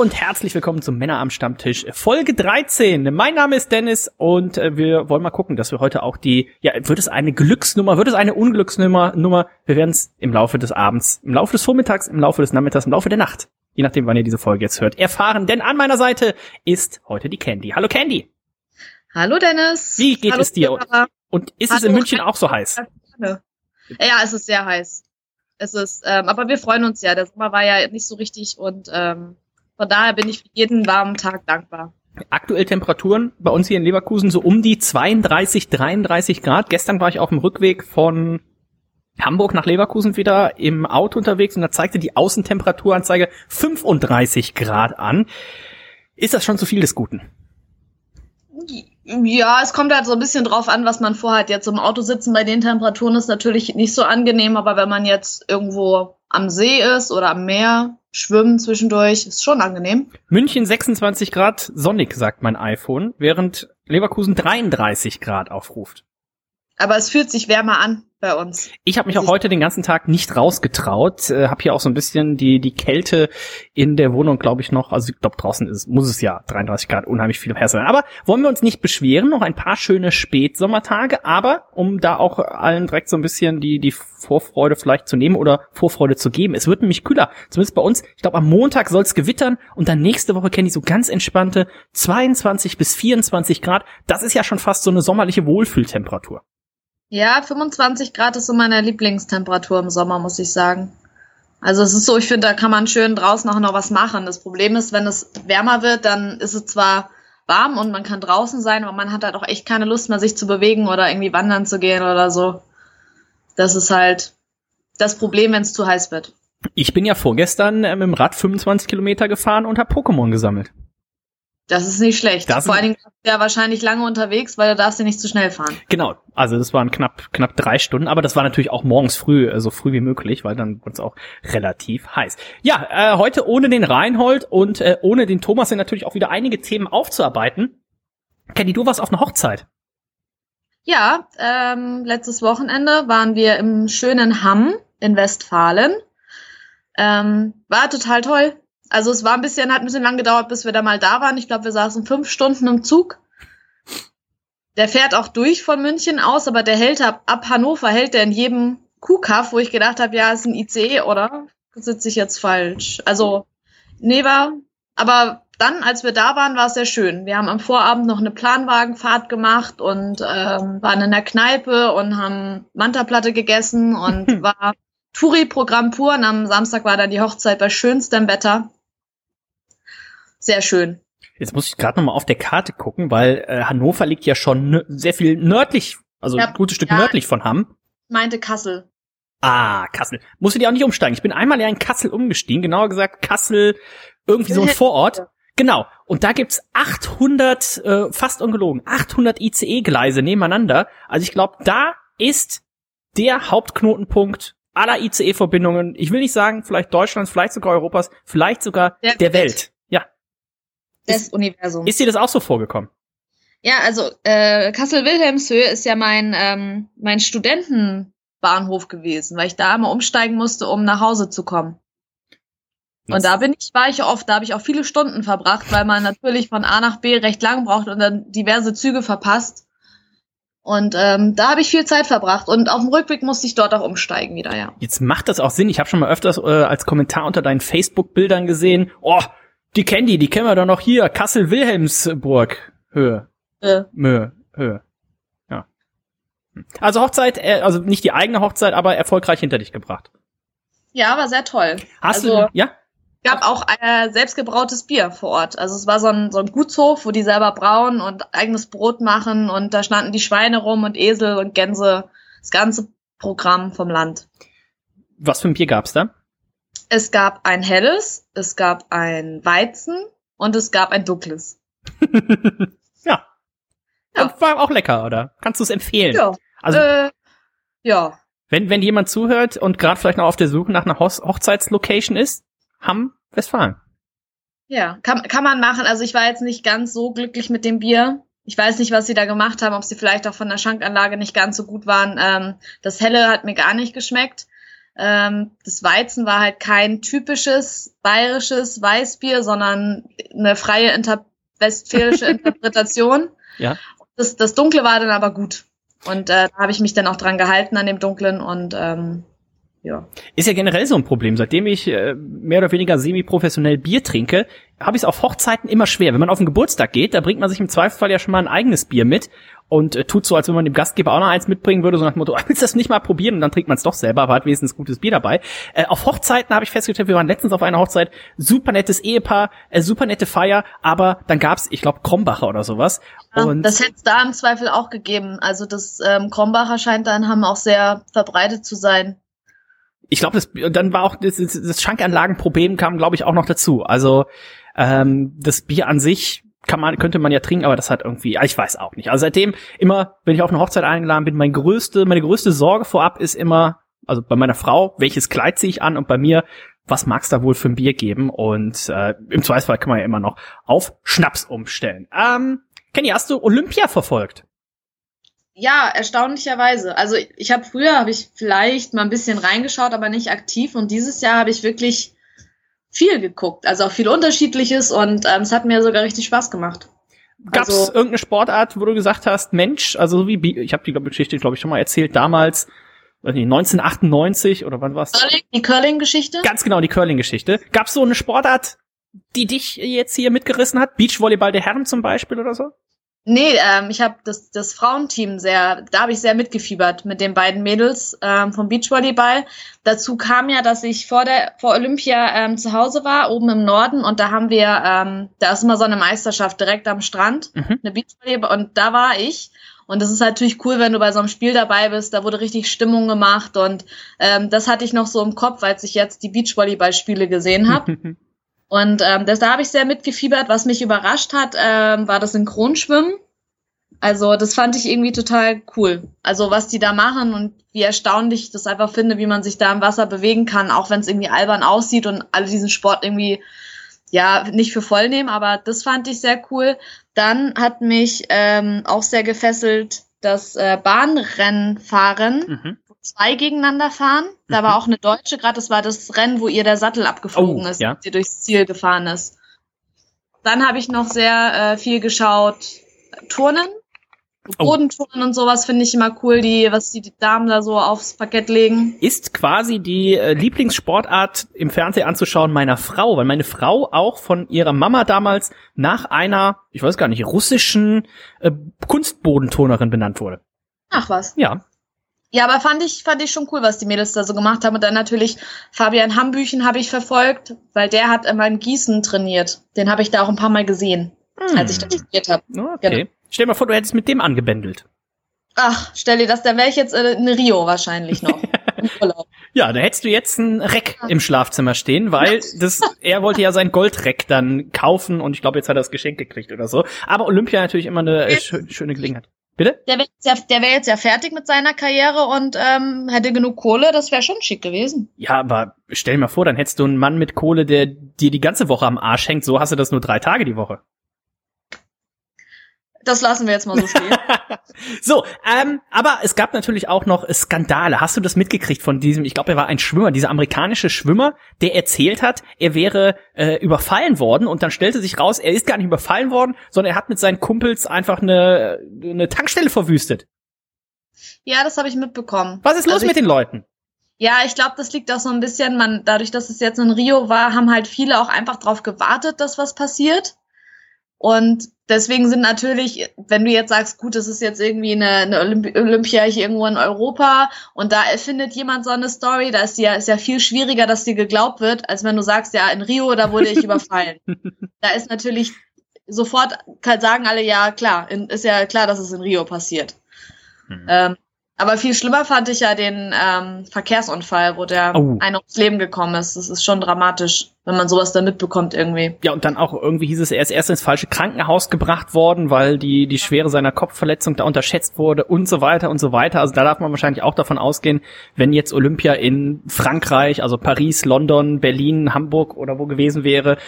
und herzlich willkommen zum Männer am Stammtisch Folge 13. Mein Name ist Dennis und äh, wir wollen mal gucken, dass wir heute auch die, ja, wird es eine Glücksnummer, wird es eine Unglücksnummer, Nummer, wir werden es im Laufe des Abends, im Laufe des Vormittags, im Laufe des Nachmittags, im Laufe der Nacht, je nachdem wann ihr diese Folge jetzt hört, erfahren, denn an meiner Seite ist heute die Candy. Hallo Candy. Hallo Dennis. Wie geht Hallo, es dir? Sarah. Und ist es Hallo. in München auch so heiß? Ja, es ist sehr heiß. Es ist, ähm, aber wir freuen uns ja. Der Sommer war ja nicht so richtig und ähm, von daher bin ich für jeden warmen Tag dankbar. Aktuell Temperaturen bei uns hier in Leverkusen so um die 32, 33 Grad. Gestern war ich auf dem Rückweg von Hamburg nach Leverkusen wieder im Auto unterwegs und da zeigte die Außentemperaturanzeige 35 Grad an. Ist das schon zu viel des Guten? Ja, es kommt halt so ein bisschen drauf an, was man vorhat. Jetzt im Auto sitzen bei den Temperaturen ist natürlich nicht so angenehm, aber wenn man jetzt irgendwo am See ist oder am Meer, schwimmen zwischendurch, ist schon angenehm. München 26 Grad sonnig, sagt mein iPhone, während Leverkusen 33 Grad aufruft. Aber es fühlt sich wärmer an bei uns. Ich habe mich auch heute den ganzen Tag nicht rausgetraut, äh, habe hier auch so ein bisschen die die Kälte in der Wohnung, glaube ich noch. Also ich glaube draußen ist muss es ja 33 Grad unheimlich viel her sein. Aber wollen wir uns nicht beschweren, noch ein paar schöne Spätsommertage. Aber um da auch allen direkt so ein bisschen die die Vorfreude vielleicht zu nehmen oder Vorfreude zu geben, es wird nämlich kühler. Zumindest bei uns. Ich glaube am Montag soll es gewittern und dann nächste Woche kenne ich so ganz entspannte 22 bis 24 Grad. Das ist ja schon fast so eine sommerliche Wohlfühltemperatur. Ja, 25 Grad ist so meine Lieblingstemperatur im Sommer, muss ich sagen. Also es ist so, ich finde, da kann man schön draußen auch noch was machen. Das Problem ist, wenn es wärmer wird, dann ist es zwar warm und man kann draußen sein, aber man hat halt auch echt keine Lust mehr, sich zu bewegen oder irgendwie wandern zu gehen oder so. Das ist halt das Problem, wenn es zu heiß wird. Ich bin ja vorgestern äh, mit dem Rad 25 Kilometer gefahren und habe Pokémon gesammelt. Das ist nicht schlecht. Das Vor allen Dingen du ja wahrscheinlich lange unterwegs, weil du darfst ja nicht zu schnell fahren. Genau, also das waren knapp knapp drei Stunden, aber das war natürlich auch morgens früh, äh, so früh wie möglich, weil dann wurde es auch relativ heiß. Ja, äh, heute ohne den Reinhold und äh, ohne den Thomas sind natürlich auch wieder einige Themen aufzuarbeiten. Kenny, du warst auf einer Hochzeit. Ja, ähm, letztes Wochenende waren wir im schönen Hamm in Westfalen. Ähm, war total toll. Also es war ein bisschen, hat ein bisschen lang gedauert, bis wir da mal da waren. Ich glaube, wir saßen fünf Stunden im Zug. Der fährt auch durch von München aus, aber der hält ab, ab Hannover, hält der in jedem Kuhkaff, wo ich gedacht habe, ja, ist ein ICE, oder? Sitze ich jetzt falsch? Also, nee, war, aber dann, als wir da waren, war es sehr schön. Wir haben am Vorabend noch eine Planwagenfahrt gemacht und ähm, waren in der Kneipe und haben Mantaplatte gegessen und war Touri-Programm pur. Und am Samstag war dann die Hochzeit bei schönstem Wetter. Sehr schön. Jetzt muss ich gerade noch mal auf der Karte gucken, weil äh, Hannover liegt ja schon sehr viel nördlich, also Ja, ein gutes Stück ja. nördlich von Hamm. Meinte Kassel. Ah, Kassel. Musst du dir auch nicht umsteigen. Ich bin einmal ja in Kassel umgestiegen, genauer gesagt Kassel, irgendwie so ein Vorort. Genau. Und da gibt's 800, äh, fast ungelogen, 800 ICE-Gleise nebeneinander. Also ich glaube, da ist der Hauptknotenpunkt aller ICE-Verbindungen. Ich will nicht sagen, vielleicht Deutschlands, vielleicht sogar Europas, vielleicht sogar der, Der Welt. Welt. Des Universums. Ist dir das auch so vorgekommen? Ja, also äh, Kassel-Wilhelmshöhe ist ja mein, ähm, mein Studentenbahnhof gewesen, weil ich da immer umsteigen musste, um nach Hause zu kommen. Und da bin ich, war ich oft, da habe ich auch viele Stunden verbracht, weil man natürlich von A nach B recht lang braucht und dann diverse Züge verpasst. Und ähm, da habe ich viel Zeit verbracht. Und auf dem Rückweg musste ich dort auch umsteigen wieder, ja. Jetzt macht das auch Sinn. Ich habe schon mal öfters äh, als Kommentar unter deinen Facebook-Bildern gesehen, oh, die Candy, die kennen wir doch noch hier, Kassel-Wilhelmsburg. Höhe. Äh, Höhe. Höhe. Ja. Hm. Also Hochzeit, äh, also nicht die eigene Hochzeit, aber erfolgreich hinter dich gebracht. ja, war sehr toll. Hast Also- du, ja? gab auch äh, selbstgebrautes Bier vor Ort. Also es war so ein, so ein Gutshof, wo die selber brauen und eigenes Brot machen und da standen die Schweine rum und Esel und Gänse. Das ganze Programm vom Land. Was für ein Bier gab's da? Es gab ein helles, es gab ein Weizen und es gab ein dunkles. ja. Ja. Und war auch lecker, oder? Kannst du es empfehlen? Ja. Also, äh, ja. wenn, wenn jemand zuhört und gerade vielleicht noch auf der Suche nach einer Hoch Hochzeitslocation ist, Hamm, Westfalen. Ja, kann, kann man machen. Also ich war jetzt nicht ganz so glücklich mit dem Bier. Ich weiß nicht, was sie da gemacht haben, ob sie vielleicht auch von der Schankanlage nicht ganz so gut waren. Ähm, das Helle hat mir gar nicht geschmeckt. Ähm, das Weizen war halt kein typisches bayerisches Weißbier, sondern eine freie Inter westfälische Interpretation. Ja. Das, das Dunkle war dann aber gut. Und äh, da habe ich mich dann auch dran gehalten an dem Dunklen und ähm, ja. Ist ja generell so ein Problem. Seitdem ich äh, mehr oder weniger semi-professionell Bier trinke, habe ich es auf Hochzeiten immer schwer. Wenn man auf einen Geburtstag geht, da bringt man sich im Zweifelsfall ja schon mal ein eigenes Bier mit und äh, tut so, als wenn man dem Gastgeber auch noch eins mitbringen würde, so nach dem Motto, willst du das nicht mal probieren? Und dann trinkt man es doch selber, aber hat wenigstens gutes Bier dabei. Äh, auf Hochzeiten habe ich festgestellt, wir waren letztens auf einer Hochzeit, super nettes Ehepaar, äh, super nette Feier, aber dann gab's, ich glaube, Krombacher oder sowas. Ja, und das hätte es da im Zweifel auch gegeben. Also das ähm, Krombacher scheint da in Hamm auch sehr verbreitet zu sein. Ich glaube, das dann war auch das, das Schankanlagenproblem kam, glaube ich, auch noch dazu. Also ähm, das Bier an sich kann man könnte man ja trinken, aber das hat irgendwie, ich weiß auch nicht. Also seitdem immer, wenn ich auf eine Hochzeit eingeladen bin, mein größte, meine größte Sorge vorab ist immer, also bei meiner Frau, welches Kleid ziehe ich an und bei mir, was mag's da wohl für ein Bier geben? Und äh, im Zweifelsfall kann man ja immer noch auf Schnaps umstellen. Ähm, Kenny, hast du Olympia verfolgt? Ja, erstaunlicherweise. Also ich, habe früher habe ich vielleicht mal ein bisschen reingeschaut, aber nicht aktiv. Und dieses Jahr habe ich wirklich viel geguckt, also auch viel Unterschiedliches und ähm, es hat mir sogar richtig Spaß gemacht. Gab's Also- irgendeine Sportart, wo du gesagt hast, Mensch, also so wie ich habe die glaub, Geschichte, glaube ich, schon mal erzählt, damals, weiß nicht, 1998 oder wann war's? Curling, die Curling-Geschichte? Ganz genau, die Curling-Geschichte. Gab's so eine Sportart, die dich jetzt hier mitgerissen hat? Beachvolleyball der Herren zum Beispiel oder so? Nee, ähm, ich habe das, das Frauenteam sehr, da habe ich sehr mitgefiebert mit den beiden Mädels ähm, vom Beachvolleyball. Dazu kam ja, dass ich vor der vor Olympia ähm, zu Hause war, oben im Norden, und da haben wir, ähm, da ist immer so eine Meisterschaft direkt am Strand, Mhm. eine Beachvolleyball, und da war ich. Und das ist natürlich cool, wenn du bei so einem Spiel dabei bist. Da wurde richtig Stimmung gemacht und ähm, das hatte ich noch so im Kopf, als ich jetzt die Beachvolleyball-Spiele gesehen habe. Und ähm, das, da habe ich sehr mitgefiebert. Was mich überrascht hat, ähm, war das Synchronschwimmen. Also das fand ich irgendwie total cool. Also was die da machen und wie erstaunlich ich das einfach finde, wie man sich da im Wasser bewegen kann, auch wenn es irgendwie albern aussieht und alle diesen Sport irgendwie ja nicht für voll nehmen. Aber das fand ich sehr cool. Dann hat mich ähm, auch sehr gefesselt das äh, Bahnrennenfahren Mhm. Zwei gegeneinander fahren. Da Mhm. war auch eine Deutsche, gerade das war das Rennen, wo ihr der Sattel abgeflogen Oh, ist, ja. sie durchs Ziel gefahren ist. Dann habe ich noch sehr äh, viel geschaut, Turnen. Oh. Bodenturnen und sowas finde ich immer cool, die, was die Damen da so aufs Parkett legen. Ist quasi die äh, Lieblingssportart im Fernsehen anzuschauen meiner Frau, weil meine Frau auch von ihrer Mama damals nach einer, ich weiß gar nicht, russischen äh, Kunstbodenturnerin benannt wurde. Ach was. Ja. Ja, aber fand ich, fand ich schon cool, was die Mädels da so gemacht haben. Und dann natürlich Fabian Hambüchen habe ich verfolgt, weil der hat immer in Gießen trainiert. Den habe ich da auch ein paar Mal gesehen, als ich da trainiert habe. Okay. Genau. Stell dir mal vor, du hättest mit dem angebändelt. Ach, stell dir das, dann wäre ich jetzt äh, in Rio wahrscheinlich noch. Ja, da hättest du jetzt ein Reck im Schlafzimmer stehen, weil das, er wollte ja sein Goldreck dann kaufen und ich glaube, jetzt hat er das Geschenk gekriegt oder so. Aber Olympia natürlich immer eine äh, schö schöne Gelegenheit. Bitte? Der wäre jetzt, ja, wär jetzt ja fertig mit seiner Karriere und ähm, hätte genug Kohle, das wäre schon schick gewesen. Ja, aber stell dir mal vor, dann hättest du einen Mann mit Kohle, der dir die ganze Woche am Arsch hängt. So hast du das nur drei Tage die Woche. Das lassen wir jetzt mal so stehen. So, ähm, aber es gab natürlich auch noch Skandale. Hast du das mitgekriegt von diesem, ich glaube, er war ein Schwimmer, dieser amerikanische Schwimmer, der erzählt hat, er wäre äh, überfallen worden und dann stellte sich raus, er ist gar nicht überfallen worden, sondern er hat mit seinen Kumpels einfach eine, eine Tankstelle verwüstet. ja, das habe ich mitbekommen. Was ist los Also mit den Leuten? Ja, ich glaube, das liegt auch so ein bisschen, man, dadurch, dass es jetzt in Rio war, haben halt viele auch einfach drauf gewartet, dass was passiert. Und deswegen sind natürlich, wenn du jetzt sagst, gut, das ist jetzt irgendwie eine, eine Olympi Olympia hier irgendwo in Europa und da erfindet jemand so eine Story, da ist ja, ist ja viel schwieriger, dass dir geglaubt wird, als wenn du sagst, ja, in Rio, da wurde ich überfallen. Da ist natürlich sofort, sagen alle, ja, klar, in, ist ja klar, dass es in Rio passiert. Hm. Ähm, aber viel schlimmer fand ich ja den ähm, Verkehrsunfall, wo der Oh. einer ums Leben gekommen ist. Das ist schon dramatisch, wenn man sowas dann mitbekommt irgendwie. Ja, und dann auch irgendwie hieß es, er ist erst ins falsche Krankenhaus gebracht worden, weil die, die Schwere seiner Kopfverletzung da unterschätzt wurde und so weiter und so weiter. Also da darf man wahrscheinlich auch davon ausgehen, wenn jetzt Olympia in Frankreich, also Paris, London, Berlin, Hamburg oder wo gewesen wäre,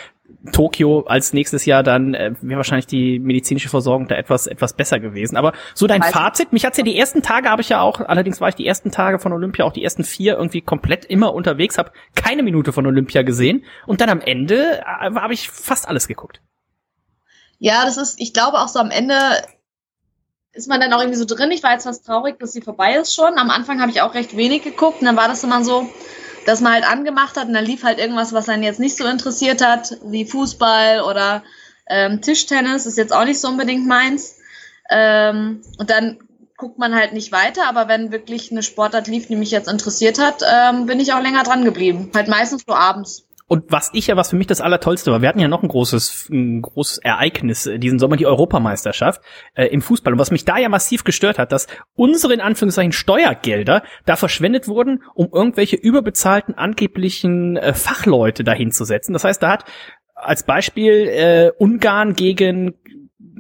Tokio als nächstes Jahr dann äh, wäre wahrscheinlich die medizinische Versorgung da etwas etwas besser gewesen. Aber so dein also, Fazit, mich hat's ja die ersten Tage habe ich ja auch, allerdings war ich die ersten Tage von Olympia auch die ersten vier irgendwie komplett immer unterwegs, habe keine Minute von Olympia gesehen und dann am Ende äh, habe ich fast alles geguckt. Ja, das ist, ich glaube auch so am Ende ist man dann auch irgendwie so drin. Ich war jetzt fast traurig, dass sie vorbei ist schon. Am Anfang habe ich auch recht wenig geguckt und dann war das immer so, dass man halt angemacht hat und dann lief halt irgendwas, was einen jetzt nicht so interessiert hat, wie Fußball oder ähm, Tischtennis, ist jetzt auch nicht so unbedingt meins. Ähm, und dann guckt man halt nicht weiter, aber wenn wirklich eine Sportart lief, die mich jetzt interessiert hat, ähm, bin ich auch länger dran geblieben. Halt meistens nur abends. Und was ich ja, was für mich das Allertollste war, wir hatten ja noch ein großes, ein großes Ereignis äh, diesen Sommer, die Europameisterschaft äh, im Fußball. Und was mich da ja massiv gestört hat, dass unsere in Anführungszeichen Steuergelder da verschwendet wurden, um irgendwelche überbezahlten angeblichen äh, Fachleute dahin zu setzen. Das heißt, da hat als Beispiel äh, Ungarn gegen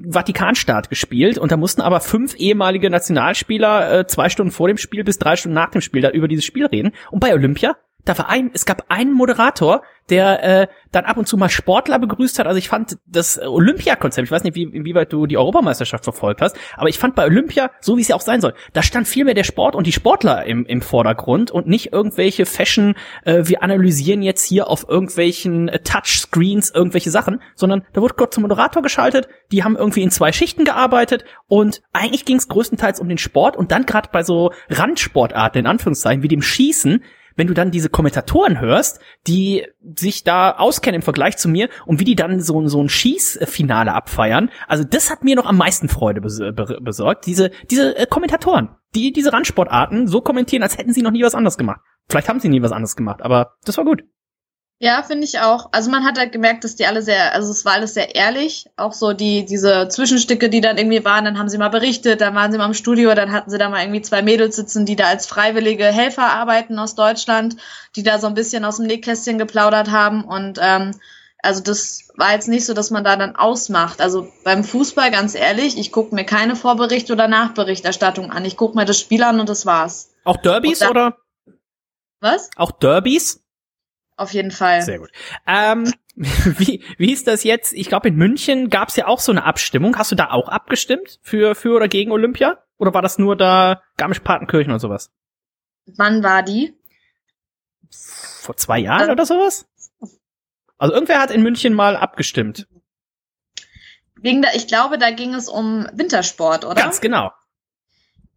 Vatikanstaat gespielt und da mussten aber fünf ehemalige Nationalspieler äh, zwei Stunden vor dem Spiel bis drei Stunden nach dem Spiel da über dieses Spiel reden. Und bei Olympia da war ein, es gab einen Moderator, der äh, dann ab und zu mal Sportler begrüßt hat. Also ich fand das Olympia-Konzept, ich weiß nicht, wie, inwieweit du die Europameisterschaft verfolgt hast, aber ich fand bei Olympia, so wie es ja auch sein soll, da stand viel mehr der Sport und die Sportler im, im Vordergrund und nicht irgendwelche Fashion, äh, wir analysieren jetzt hier auf irgendwelchen äh, Touchscreens irgendwelche Sachen, sondern da wurde Gott zum Moderator geschaltet, die haben irgendwie in zwei Schichten gearbeitet und eigentlich ging es größtenteils um den Sport und dann gerade bei so Randsportarten, in Anführungszeichen, wie dem Schießen, wenn du dann diese Kommentatoren hörst, die sich da auskennen im Vergleich zu mir und wie die dann so, so ein Schießfinale abfeiern, also das hat mir noch am meisten Freude besorgt. Diese, diese äh, Kommentatoren, die diese Randsportarten so kommentieren, als hätten sie noch nie was anderes gemacht. Vielleicht haben sie nie was anderes gemacht, aber das war gut. Ja, finde ich auch. Also man hat halt gemerkt, dass die alle sehr, also es war alles sehr ehrlich. Auch so die, diese Zwischenstücke, die dann irgendwie waren, dann haben sie mal berichtet, dann waren sie mal im Studio, dann hatten sie da mal irgendwie zwei Mädels sitzen, die da als freiwillige Helfer arbeiten aus Deutschland, die da so ein bisschen aus dem Nähkästchen geplaudert haben. Und ähm, also das war jetzt nicht so, dass man da dann ausmacht. Also beim Fußball, ganz ehrlich, ich gucke mir keine Vorbericht oder Nachberichterstattung an. Ich gucke mir das Spiel an und das war's. Auch Derbys dann, oder? Was? Auch Derbys? Auf jeden Fall. Sehr gut. Ähm, wie, wie ist das jetzt? Ich glaube, in München gab es ja auch so eine Abstimmung. Hast du da auch abgestimmt für, für oder gegen Olympia? Oder war das nur da Garmisch-Partenkirchen oder sowas? Wann war die? Vor zwei Jahren äh, oder sowas? Also irgendwer hat in München mal abgestimmt. Wegen der, ich glaube, da ging es um Wintersport, oder? Ganz genau.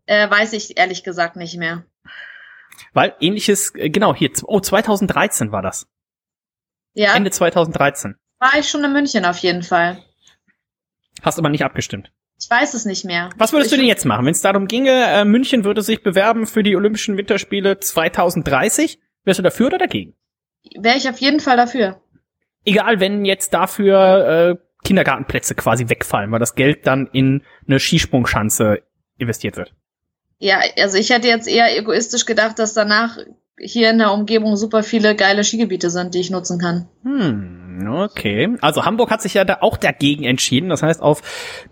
Äh, weiß ich ehrlich gesagt nicht mehr. Weil ähnliches, äh, genau, hier, oh, 2013 war das. Ja. Ende 2013. War ich schon in München auf jeden Fall. Hast aber nicht abgestimmt. Ich weiß es nicht mehr. Was würdest ich du denn jetzt machen, wenn es darum ginge, äh, München würde sich bewerben für die Olympischen Winterspiele 2030? Wärst du dafür oder dagegen? Wäre ich auf jeden Fall dafür. Egal, wenn jetzt dafür äh, Kindergartenplätze quasi wegfallen, weil das Geld dann in eine Skisprungschanze investiert wird. Ja, also ich hätte jetzt eher egoistisch gedacht, dass danach hier in der Umgebung super viele geile Skigebiete sind, die ich nutzen kann. Hm, okay. Also Hamburg hat sich ja da auch dagegen entschieden. Das heißt, auf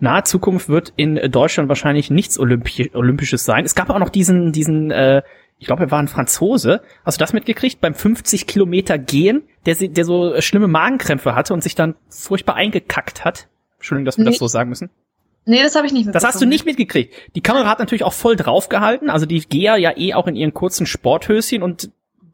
nahe Zukunft wird in Deutschland wahrscheinlich nichts Olympi Olympisches sein. Es gab auch noch diesen, diesen, äh, ich glaube, er war ein Franzose. Hast du das mitgekriegt? Beim 50 Kilometer Gehen, der, der so schlimme Magenkrämpfe hatte und sich dann furchtbar eingekackt hat. Entschuldigung, dass wir nee. das so sagen müssen. Nee, das habe ich nicht mitbekommen. Das hast du nicht mitgekriegt. Die Kamera hat natürlich auch voll draufgehalten. Also die Gea ja eh auch in ihren kurzen Sporthöschen und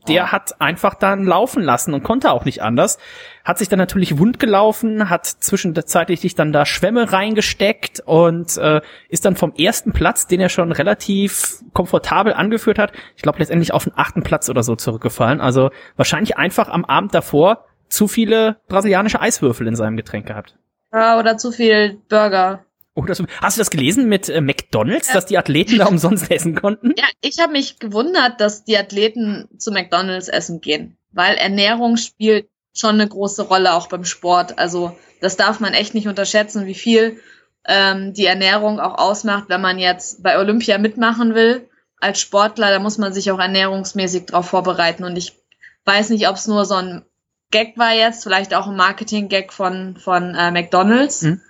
der oh. hat einfach dann laufen lassen und konnte auch nicht anders. Hat sich dann natürlich wund gelaufen, hat zwischenzeitlich dann da Schwämme reingesteckt und äh, ist dann vom ersten Platz, den er schon relativ komfortabel angeführt hat, ich glaube letztendlich auf den achten Platz oder so zurückgefallen. Also wahrscheinlich einfach am Abend davor zu viele brasilianische Eiswürfel in seinem Getränk gehabt. Ja, oder zu viel Burger. Oh, das, hast du das gelesen mit äh, McDonalds, ja. dass die Athleten da umsonst essen konnten? Ja, ich habe mich gewundert, dass die Athleten zu McDonalds essen gehen, weil Ernährung spielt schon eine große Rolle auch beim Sport. Also das darf man echt nicht unterschätzen, wie viel ähm, die Ernährung auch ausmacht, wenn man jetzt bei Olympia mitmachen will. Als Sportler, da muss man sich auch ernährungsmäßig darauf vorbereiten. Und ich weiß nicht, ob es nur so ein Gag war jetzt, vielleicht auch ein Marketing-Gag von, von äh, McDonalds. Mhm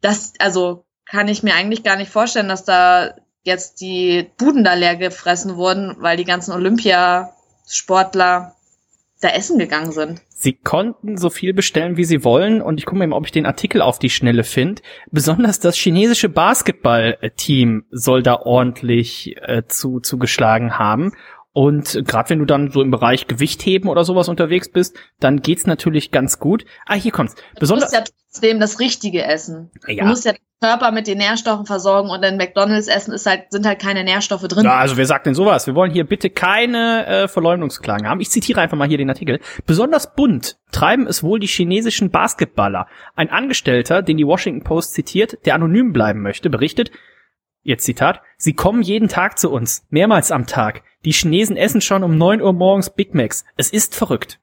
das, also kann ich mir eigentlich gar nicht vorstellen, dass da jetzt die Buden da leer gefressen wurden, weil die ganzen Olympiasportler da essen gegangen sind. Sie konnten so viel bestellen, wie sie wollen, und ich gucke mal, ob ich den Artikel auf die Schnelle finde. Besonders das chinesische Basketballteam soll da ordentlich äh, zu zugeschlagen haben. Und gerade wenn du dann so im Bereich Gewichtheben oder sowas unterwegs bist, dann geht's natürlich ganz gut. Ah, hier kommt's. Besonders du musst ja trotzdem das Richtige essen. Ja. Du musst ja den Körper mit den Nährstoffen versorgen und in McDonalds essen ist halt, sind halt keine Nährstoffe drin. Ja, also wer sagt denn sowas? Wir wollen hier bitte keine äh, Verleumdungsklagen haben. Ich zitiere einfach mal hier den Artikel. Besonders bunt treiben es wohl die chinesischen Basketballer. Ein Angestellter, den die Washington Post zitiert, der anonym bleiben möchte, berichtet, Jetzt Zitat, sie kommen jeden Tag zu uns, mehrmals am Tag. Die Chinesen essen schon um neun Uhr morgens Big Macs. Es ist verrückt.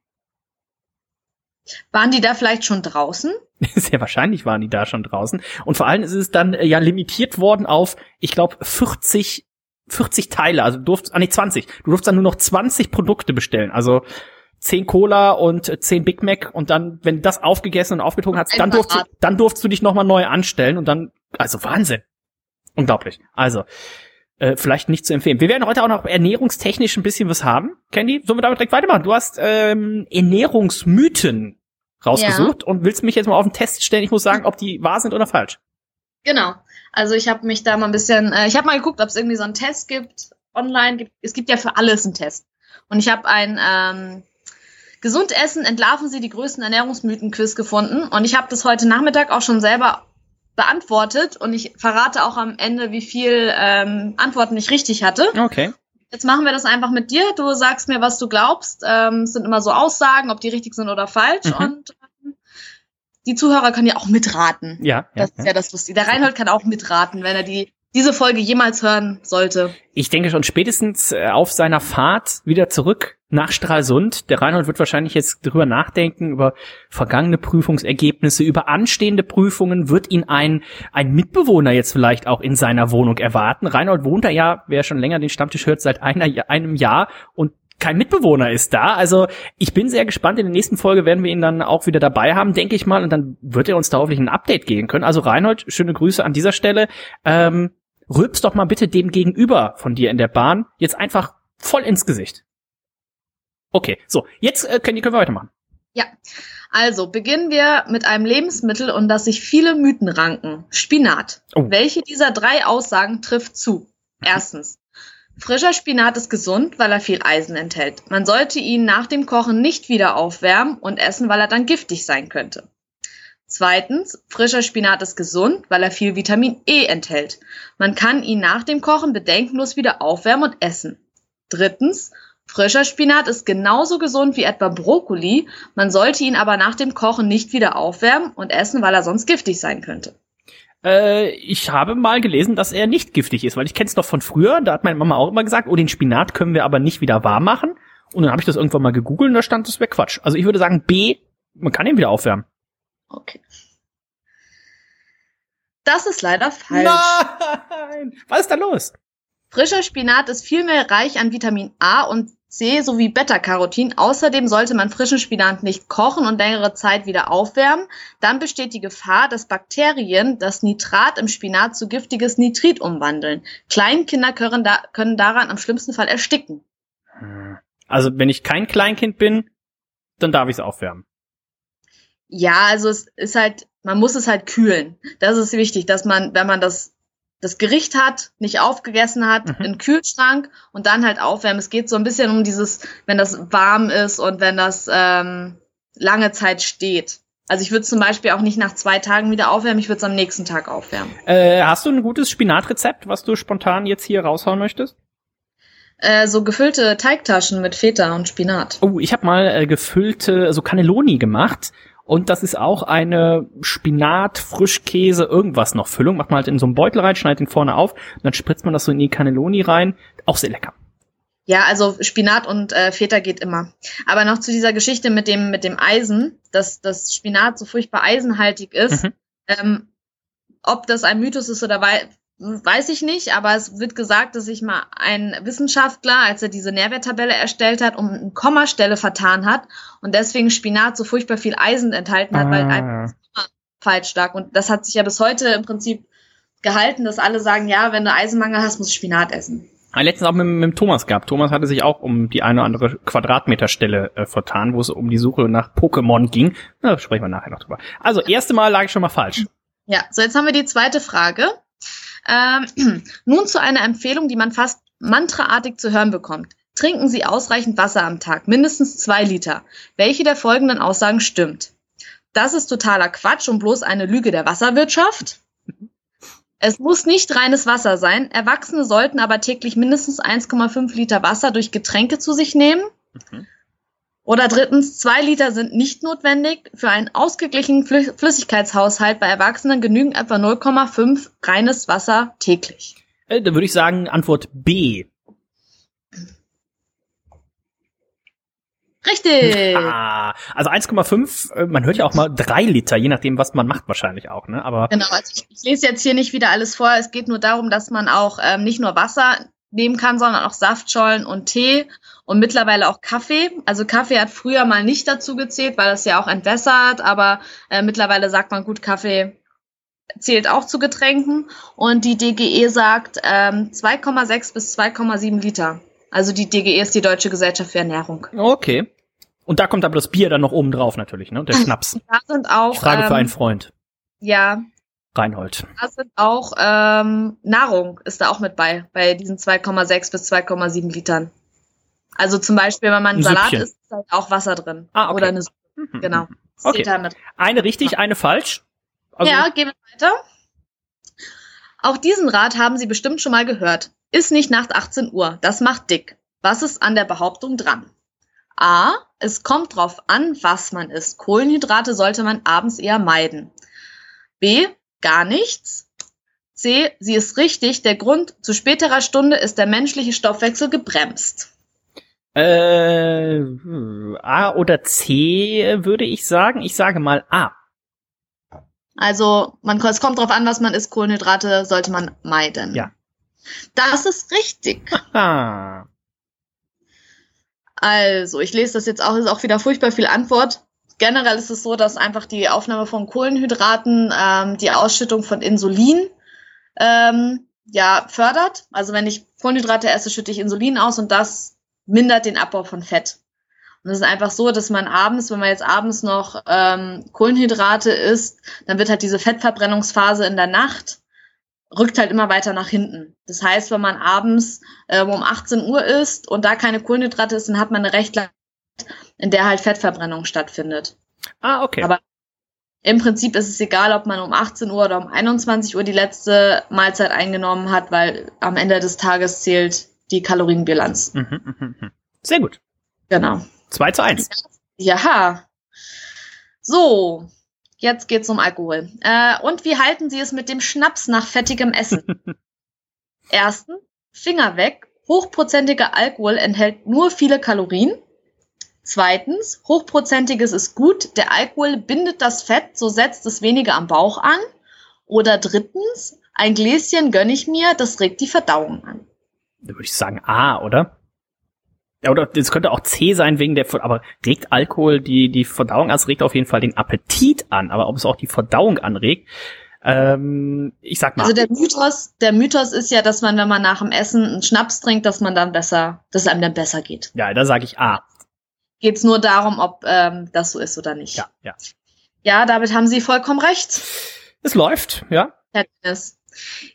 Waren die da vielleicht schon draußen? Sehr wahrscheinlich waren die da schon draußen. Und vor allem ist es dann äh, ja limitiert worden auf, ich glaube, 40, 40 Teile. Also du durfst, ah nee, 20. Du durfst dann nur noch 20 Produkte bestellen. Also 10 Cola und 10 Big Mac und dann, wenn du das aufgegessen und aufgetrunken hast, dann durfst, du, dann durfst du dich nochmal neu anstellen und dann, also Wahnsinn. Unglaublich. Also, äh, vielleicht nicht zu empfehlen. Wir werden heute auch noch ernährungstechnisch ein bisschen was haben. Candy, sollen wir damit direkt weitermachen? Du hast ähm, Ernährungsmythen rausgesucht ja. und willst mich jetzt mal auf den Test stellen. Ich muss sagen, ob die wahr sind oder falsch. Genau. Also ich habe mich da mal ein bisschen, äh, ich habe mal geguckt, ob es irgendwie so einen Test gibt online. Gibt, es gibt ja für alles einen Test. Und ich habe ein ähm, Gesund essen, entlarven Sie die größten Ernährungsmythen-Quiz gefunden. Und ich habe das heute Nachmittag auch schon selber beantwortet und ich verrate auch am Ende, wie viel ähm, Antworten ich richtig hatte. Okay. Jetzt machen wir das einfach mit dir. Du sagst mir, was du glaubst. Ähm, es sind immer so Aussagen, ob die richtig sind oder falsch. Mhm. Und ähm, die Zuhörer können ja auch mitraten. Ja. Das ja, ist ja das Lustige. Der Reinhold kann auch mitraten, wenn er die diese Folge jemals hören sollte. Ich denke schon spätestens äh, auf seiner Fahrt wieder zurück nach Stralsund. Der Reinhold wird wahrscheinlich jetzt drüber nachdenken, über vergangene Prüfungsergebnisse, über anstehende Prüfungen. Wird ihn ein, ein Mitbewohner jetzt vielleicht auch in seiner Wohnung erwarten? Reinhold wohnt da ja, wer schon länger den Stammtisch hört, seit einer, einem Jahr und kein Mitbewohner ist da. Also ich bin sehr gespannt. In der nächsten Folge werden wir ihn dann auch wieder dabei haben, denke ich mal. Und dann wird er uns da hoffentlich ein Update geben können. Also Reinhold, schöne Grüße an dieser Stelle. Ähm, rülps doch mal bitte dem Gegenüber von dir in der Bahn jetzt einfach voll ins Gesicht. Okay, so, jetzt äh, können, können wir weitermachen. Ja, also beginnen wir mit einem Lebensmittel, und das sich viele Mythen ranken. Spinat. Oh. Welche dieser drei Aussagen trifft zu? Erstens. Frischer Spinat ist gesund, weil er viel Eisen enthält. Man sollte ihn nach dem Kochen nicht wieder aufwärmen und essen, weil er dann giftig sein könnte. Zweitens, frischer Spinat ist gesund, weil er viel Vitamin E enthält. Man kann ihn nach dem Kochen bedenkenlos wieder aufwärmen und essen. Drittens, frischer Spinat ist genauso gesund wie etwa Brokkoli, man sollte ihn aber nach dem Kochen nicht wieder aufwärmen und essen, weil er sonst giftig sein könnte. Äh, ich habe mal gelesen, dass er nicht giftig ist, weil ich kenne es noch von früher, da hat meine Mama auch immer gesagt, oh, den Spinat können wir aber nicht wieder warm machen. Und dann habe ich das irgendwann mal gegoogelt und da stand, das wäre Quatsch. Also ich würde sagen, B, man kann ihn wieder aufwärmen. Okay. Das ist leider falsch. Nein! Was ist da los? Frischer Spinat ist vielmehr reich an Vitamin A und C sowie Beta-Carotin. Außerdem sollte man frischen Spinat nicht kochen und längere Zeit wieder aufwärmen. Dann besteht die Gefahr, dass Bakterien das Nitrat im Spinat zu giftiges Nitrit umwandeln. Kleinkinder können, da, können daran am schlimmsten Fall ersticken. Also wenn ich kein Kleinkind bin, dann darf ich es aufwärmen. Ja, also es ist halt, man muss es halt kühlen. Das ist wichtig, dass man, wenn man das, das Gericht hat, nicht aufgegessen hat, mhm. in den Kühlschrank und dann halt aufwärmen. Es geht so ein bisschen um dieses, wenn das warm ist und wenn das ähm, lange Zeit steht. Also ich würde zum Beispiel auch nicht nach zwei Tagen wieder aufwärmen, ich würde es am nächsten Tag aufwärmen. Äh, hast du ein gutes Spinatrezept, was du spontan jetzt hier raushauen möchtest? Äh, so gefüllte Teigtaschen mit Feta und Spinat. Oh, ich habe mal äh, gefüllte, so Cannelloni gemacht und das ist auch eine Spinat, Frischkäse, irgendwas noch Füllung. Macht man halt in so einen Beutel rein, schneidet ihn vorne auf, und dann spritzt man das so in die Cannelloni rein. Auch sehr lecker. Ja, also Spinat und äh, Feta geht immer. Aber noch zu dieser Geschichte mit dem, mit dem Eisen, dass das Spinat so furchtbar eisenhaltig ist. Mhm. Ähm, ob das ein Mythos ist oder weil, weiß ich nicht, aber es wird gesagt, dass sich mal ein Wissenschaftler, als er diese Nährwerttabelle erstellt hat, um eine Kommastelle vertan hat und deswegen Spinat so furchtbar viel Eisen enthalten hat, ah. weil einfach falsch lag. Und das hat sich ja bis heute im Prinzip gehalten, dass alle sagen, ja, wenn du Eisenmangel hast, musst du Spinat essen. letztens auch mit, mit Thomas gehabt. Thomas hatte sich auch um die eine oder andere Quadratmeterstelle äh, vertan, wo es um die Suche nach Pokémon ging. Da sprechen wir nachher noch drüber. Also, erste Mal lag ich schon mal falsch. Ja, so jetzt haben wir die zweite Frage. Ähm, nun zu einer Empfehlung, die man fast mantraartig zu hören bekommt. Trinken Sie ausreichend Wasser am Tag, mindestens zwei Liter. Welche der folgenden Aussagen stimmt? Das ist totaler Quatsch und bloß eine Lüge der Wasserwirtschaft. Es muss nicht reines Wasser sein. Erwachsene sollten aber täglich mindestens 1,5 Liter Wasser durch Getränke zu sich nehmen. Mhm. Oder drittens, zwei Liter sind nicht notwendig. Für einen ausgeglichenen Flüssigkeitshaushalt bei Erwachsenen genügen etwa 0,5 reines Wasser täglich. Äh, da würde ich sagen, Antwort B. Richtig. Ah, also 1,5, äh, man hört ja auch mal drei Liter, je nachdem, was man macht wahrscheinlich auch, ne? Aber genau, also ich, ich lese jetzt hier nicht wieder alles vor. Es geht nur darum, dass man auch ähm, nicht nur Wasser nehmen kann, sondern auch Saftschollen und Tee und mittlerweile auch Kaffee. Also Kaffee hat früher mal nicht dazu gezählt, weil das ja auch entwässert, aber äh, mittlerweile sagt man gut, Kaffee zählt auch zu Getränken und die DGE sagt ähm, 2,6 bis 2,7 Liter. Also die DGE ist die Deutsche Gesellschaft für Ernährung. Okay. Und da kommt aber das Bier dann noch oben drauf natürlich, ne? Der Schnaps. Da sind auch. Ich frage ähm, für einen Freund. Ja. Reinhold. Da sind auch ähm, Nahrung ist da auch mit bei, bei diesen 2,6 bis 2,7 Litern. Also zum Beispiel, wenn man einen Salat isst, ist halt auch Wasser drin. Ah, okay. Oder eine Suppe. Mhm. Genau. Das okay. Eine richtig, eine falsch. Also ja, gehen wir weiter. Auch diesen Rat haben Sie bestimmt schon mal gehört. Ist nicht nach 18 Uhr. Das macht dick. Was ist an der Behauptung dran? A. Es kommt drauf an, was man isst. Kohlenhydrate sollte man abends eher meiden. B. Gar nichts. C. Sie ist richtig. Der Grund zu späterer Stunde ist der menschliche Stoffwechsel gebremst. Äh, A oder C würde ich sagen. Ich sage mal A. Also, man, es kommt drauf an, was man isst. Kohlenhydrate sollte man meiden. Ja. Das ist richtig. Aha. Also, ich lese das jetzt auch, ist auch wieder furchtbar viel Antwort. Generell ist es so, dass einfach die Aufnahme von Kohlenhydraten ähm, die Ausschüttung von Insulin ähm, ja fördert. Also wenn ich Kohlenhydrate esse, schütte ich Insulin aus und das mindert den Abbau von Fett. Und es ist einfach so, dass man abends, wenn man jetzt abends noch ähm, Kohlenhydrate isst, dann wird halt diese Fettverbrennungsphase in der Nacht rückt halt immer weiter nach hinten. Das heißt, wenn man abends äh, um 18 Uhr isst und da keine Kohlenhydrate ist, dann hat man eine recht lange Zeit, in der halt Fettverbrennung stattfindet. Ah, okay. Aber im Prinzip ist es egal, ob man um 18 Uhr oder um 21 Uhr die letzte Mahlzeit eingenommen hat, weil am Ende des Tages zählt die Kalorienbilanz. Mhm, mh, mh. Sehr gut. Genau. 2 zu 1. Ja. So, Jetzt geht's um Alkohol. Äh, und wie halten Sie es mit dem Schnaps nach fettigem Essen? Erstens, Finger weg. Hochprozentiger Alkohol enthält nur viele Kalorien. Zweitens, hochprozentiges ist gut. Der Alkohol bindet das Fett, so setzt es weniger am Bauch an. Oder drittens, ein Gläschen gönne ich mir, das regt die Verdauung an. Würde ich sagen A, oder? Ja, oder es könnte auch C sein wegen der, aber regt Alkohol die, die Verdauung an? Es regt auf jeden Fall den Appetit an, aber ob es auch die Verdauung anregt, ähm, ich sag mal. Also der Mythos, der Mythos ist ja, dass man, wenn man nach dem Essen einen Schnaps trinkt, dass man dann besser, dass es einem dann besser geht. Ja, da sage ich A. Geht's nur darum, ob ähm, das so ist oder nicht. Ja, ja. Ja, damit haben Sie vollkommen recht. Es läuft, ja.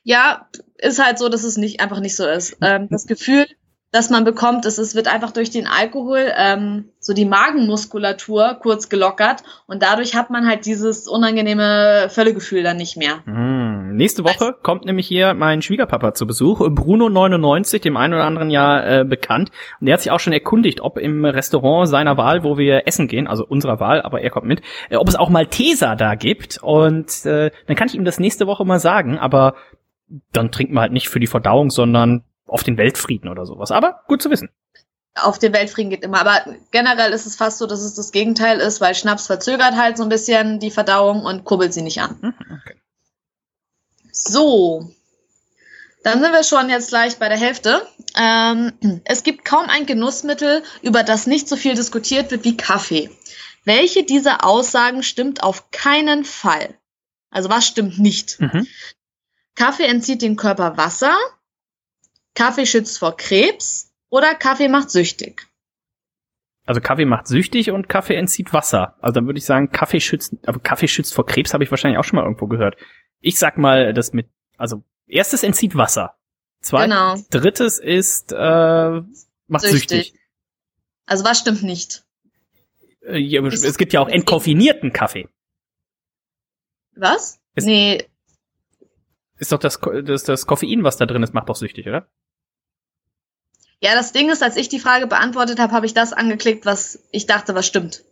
Ja, ist halt so, dass es nicht einfach nicht so ist. Ähm, das Gefühl, das man bekommt, ist, es wird einfach durch den Alkohol ähm, so die Magenmuskulatur kurz gelockert und dadurch hat man halt dieses unangenehme Völlegefühl dann nicht mehr. Mm, nächste Woche also, kommt nämlich hier mein Schwiegerpapa zu Besuch, Bruno99, dem einen oder anderen ja äh, bekannt. Und der hat sich auch schon erkundigt, ob im Restaurant seiner Wahl, wo wir essen gehen, also unserer Wahl, aber er kommt mit, äh, ob es auch Malteser da gibt. Und äh, dann kann ich ihm das nächste Woche mal sagen, aber dann trinken wir halt nicht für die Verdauung, sondern auf den Weltfrieden oder sowas. Aber gut zu wissen. Auf den Weltfrieden geht immer. Aber generell ist es fast so, dass es das Gegenteil ist, weil Schnaps verzögert halt so ein bisschen die Verdauung und kurbelt sie nicht an. Mhm, okay. So. Dann sind wir schon jetzt gleich bei der Hälfte. Ähm, es gibt kaum ein Genussmittel, über das nicht so viel diskutiert wird wie Kaffee. Welche dieser Aussagen stimmt auf keinen Fall? Also was stimmt nicht? Mhm. Kaffee entzieht dem Körper Wasser, Kaffee schützt vor Krebs oder Kaffee macht süchtig? Also Kaffee macht süchtig und Kaffee entzieht Wasser. Also dann würde ich sagen, Kaffee schützt, aber Kaffee schützt vor Krebs habe ich wahrscheinlich auch schon mal irgendwo gehört. Ich sag mal, das mit, also erstes entzieht Wasser. Zweites, Genau. drittes ist, äh, macht süchtig. Süchtig. Also was stimmt nicht? Äh, ja, es gibt ja auch entkoffinierten Kaffee. Was? Ist- nee, Ist doch das, das, das Koffein, was da drin ist, macht doch süchtig, oder? Ja, das Ding ist, als ich die Frage beantwortet habe, habe ich das angeklickt, was ich dachte, was stimmt.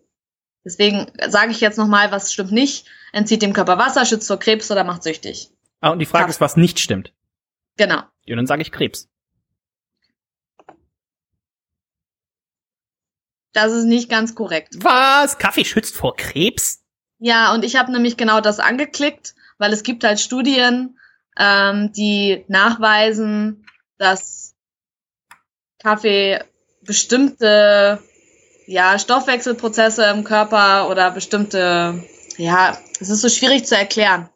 Deswegen sage ich jetzt nochmal, was stimmt nicht. Entzieht dem Körper Wasser, schützt vor Krebs oder macht süchtig. Ah, und die Frage Kaffee. ist, was nicht stimmt. Genau. Ja, dann sage ich Krebs. Das ist nicht ganz korrekt. Was? Kaffee schützt vor Krebs? Ja, und ich habe nämlich genau das angeklickt, weil es gibt halt Studien, ähm, die nachweisen, dass Kaffee bestimmte ja, Stoffwechselprozesse im Körper oder bestimmte, ja, es ist so schwierig zu erklären.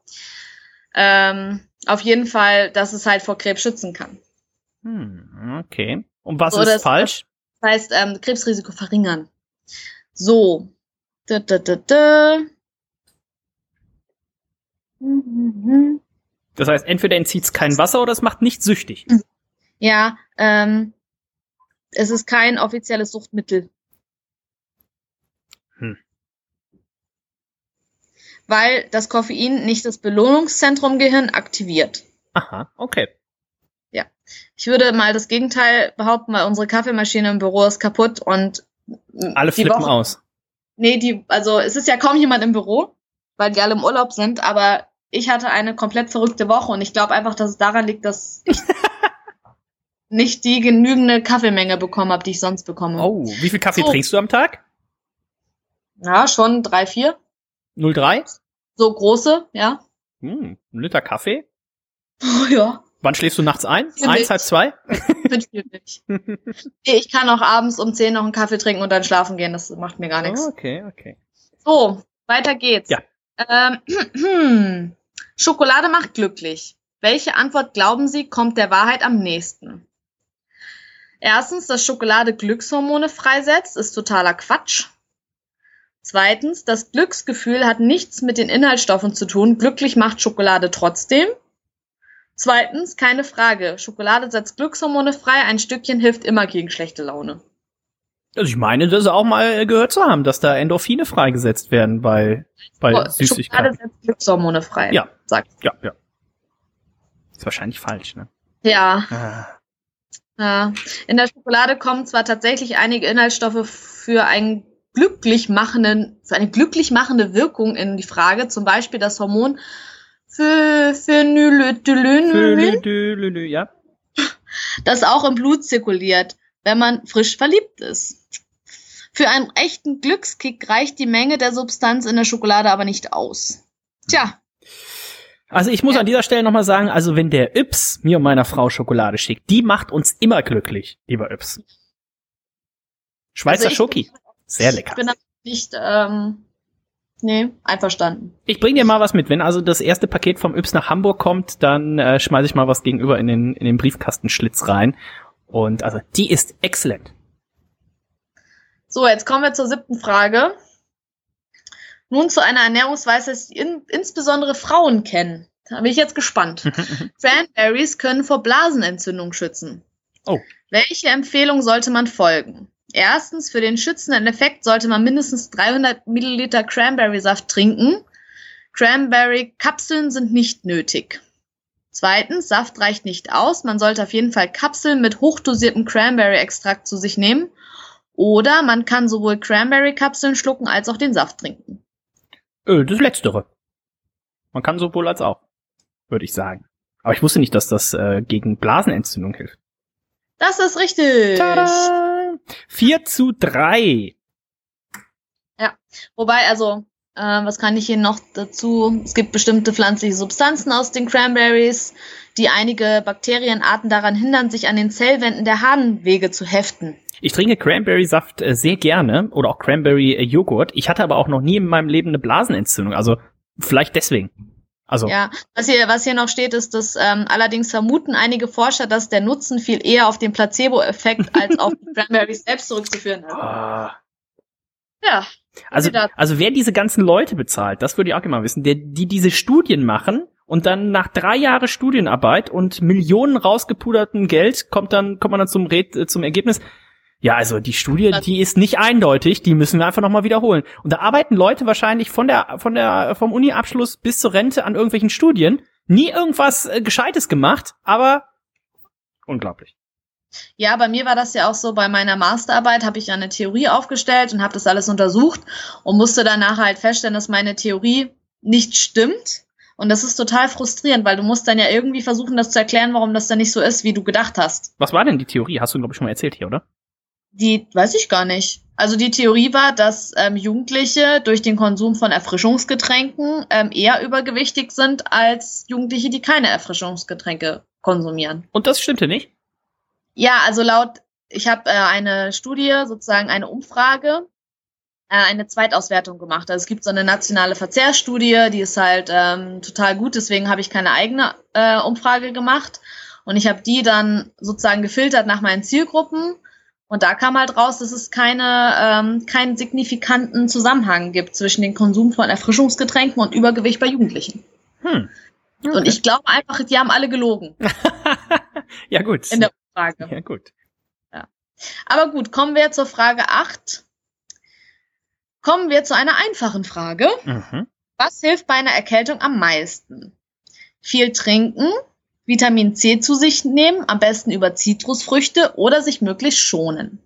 Ähm, auf jeden Fall, dass es halt vor Krebs schützen kann. Hm, okay. Und was So, ist das- falsch? Das heißt, ähm, Krebsrisiko verringern. So. Da, da, da, da. Mhm. Das heißt, entweder entzieht es kein Wasser oder es macht nicht süchtig. Ja, ähm, es ist kein offizielles Suchtmittel. Hm. Weil das Koffein nicht das Belohnungszentrum Gehirn aktiviert. Aha, okay. Ich würde mal das Gegenteil behaupten, weil unsere Kaffeemaschine im Büro ist kaputt und Alle flippen Woche- aus. Nee, die, also es ist ja kaum jemand im Büro, weil die alle im Urlaub sind, aber ich hatte eine komplett verrückte Woche und ich glaube einfach, dass es daran liegt, dass ich nicht die genügende Kaffeemenge bekommen habe, die ich sonst bekomme. Oh, wie viel Kaffee So. trinkst du am Tag? Ja, schon drei, vier. 0,3? So große, ja. Hm, ein Liter Kaffee? Oh ja, Wann schläfst du nachts ein? Für Eins, mich. halb zwei? mit viel nicht. Ich kann auch abends um zehn noch einen Kaffee trinken und dann schlafen gehen, das macht mir gar nichts. Oh, okay, okay. So, weiter geht's. Ja. Ähm, Schokolade macht glücklich. Welche Antwort glauben Sie kommt der Wahrheit am nächsten? Erstens, dass Schokolade Glückshormone freisetzt, ist totaler Quatsch. Zweitens, das Glücksgefühl hat nichts mit den Inhaltsstoffen zu tun. Glücklich macht Schokolade trotzdem. Zweitens, keine Frage. Schokolade setzt Glückshormone frei. Ein Stückchen hilft immer gegen schlechte Laune. Also ich meine, das auch mal gehört zu haben, dass da Endorphine freigesetzt werden bei, bei Oh, Schokolade Süßigkeiten. setzt Glückshormone frei. Ja. Sagt. Ja, ja. Ist wahrscheinlich falsch, ne? Ja. Ah. Ja, in der Schokolade kommen zwar tatsächlich einige Inhaltsstoffe für einen glücklich machenden, für eine glücklich machende Wirkung in die Frage, zum Beispiel das Hormon Phe- Phenylethylin, das auch im Blut zirkuliert, wenn man frisch verliebt ist. Für einen echten Glückskick reicht die Menge der Substanz in der Schokolade aber nicht aus. Tja, Also ich muss Ja. an dieser Stelle nochmal sagen, also wenn der Yps mir und meiner Frau Schokolade schickt, die macht uns immer glücklich, lieber Yps. Schweizer Also ich- Schoki. Sehr ich lecker. bin damit nicht, ähm, nee, einverstanden. Ich bring dir mal was mit. Wenn also das erste Paket vom Yps nach Hamburg kommt, dann äh, schmeiß ich mal was gegenüber in den, in den Briefkastenschlitz rein. Und also die ist exzellent. So, jetzt kommen wir zur siebten Frage. Nun zu einer Ernährungsweise, die in, insbesondere Frauen kennen. Da bin ich jetzt gespannt. Cranberries können vor Blasenentzündung schützen. Oh. Welche Empfehlung sollte man folgen? Erstens, für den schützenden Effekt sollte man mindestens 300 Milliliter Cranberry-Saft trinken. Cranberry-Kapseln sind nicht nötig. Zweitens, Saft reicht nicht aus. Man sollte auf jeden Fall Kapseln mit hochdosiertem Cranberry-Extrakt zu sich nehmen. Oder man kann sowohl Cranberry-Kapseln schlucken als auch den Saft trinken. Äh, das Letztere. Man kann sowohl als auch, würde ich sagen. Aber ich wusste nicht, dass das äh, gegen Blasenentzündung hilft. Das ist richtig. Tada! 4 zu 3. Wobei, also, äh, was kann ich hier noch dazu? Es gibt bestimmte pflanzliche Substanzen aus den Cranberries, die einige Bakterienarten daran hindern, sich an den Zellwänden der Harnwege zu heften. Ich trinke Cranberry-Saft äh, sehr gerne oder auch Cranberry-Joghurt. Ich hatte aber auch noch nie in meinem Leben eine Blasenentzündung. Also vielleicht deswegen. Also Ja, was hier, was hier noch steht, ist, dass ähm, allerdings vermuten einige Forscher, dass der Nutzen viel eher auf den Placebo-Effekt als auf die Cranberries selbst zurückzuführen ist. ah, Ja, also also wer diese ganzen Leute bezahlt, das würde ich auch gerne mal wissen, der, die diese Studien machen und dann nach drei Jahre Studienarbeit und Millionen rausgepuderten Geld kommt dann kommt man dann zum Red, äh, zum Ergebnis. Ja, also die Studie, die ist nicht eindeutig, die müssen wir einfach nochmal wiederholen. Und da arbeiten Leute wahrscheinlich von der, von der, vom Uni-Abschluss bis zur Rente an irgendwelchen Studien, nie irgendwas äh, Gescheites gemacht, aber unglaublich. Ja, bei mir war das ja auch so, bei meiner Masterarbeit habe ich ja eine Theorie aufgestellt und habe das alles untersucht und musste danach halt feststellen, dass meine Theorie nicht stimmt. Und das ist total frustrierend, weil du musst dann ja irgendwie versuchen, das zu erklären, warum das dann nicht so ist, wie du gedacht hast. Was war denn die Theorie? Hast du, glaube ich, schon mal erzählt hier, oder? Die weiß ich gar nicht. Also die Theorie war, dass ähm, Jugendliche durch den Konsum von Erfrischungsgetränken ähm, eher übergewichtig sind als Jugendliche, die keine Erfrischungsgetränke konsumieren. Und das stimmte nicht? Ja, also laut, ich habe äh, eine Studie, sozusagen eine Umfrage, äh, eine Zweitauswertung gemacht. Also es gibt so eine nationale Verzehrstudie, die ist halt ähm, total gut, deswegen habe ich keine eigene äh, Umfrage gemacht. Und ich habe die dann sozusagen gefiltert nach meinen Zielgruppen. Und da kam halt raus, dass es keine, ähm, keinen signifikanten Zusammenhang gibt zwischen dem Konsum von Erfrischungsgetränken und Übergewicht bei Jugendlichen. Hm. Und ich glaube einfach, die haben alle gelogen ja, gut. in der Umfrage. ja, gut. Aber gut, kommen wir zur Frage 8. Kommen wir zu einer einfachen Frage. Mhm. Was hilft bei einer Erkältung am meisten? Viel trinken, Vitamin C zu sich nehmen, am besten über Zitrusfrüchte oder sich möglichst schonen.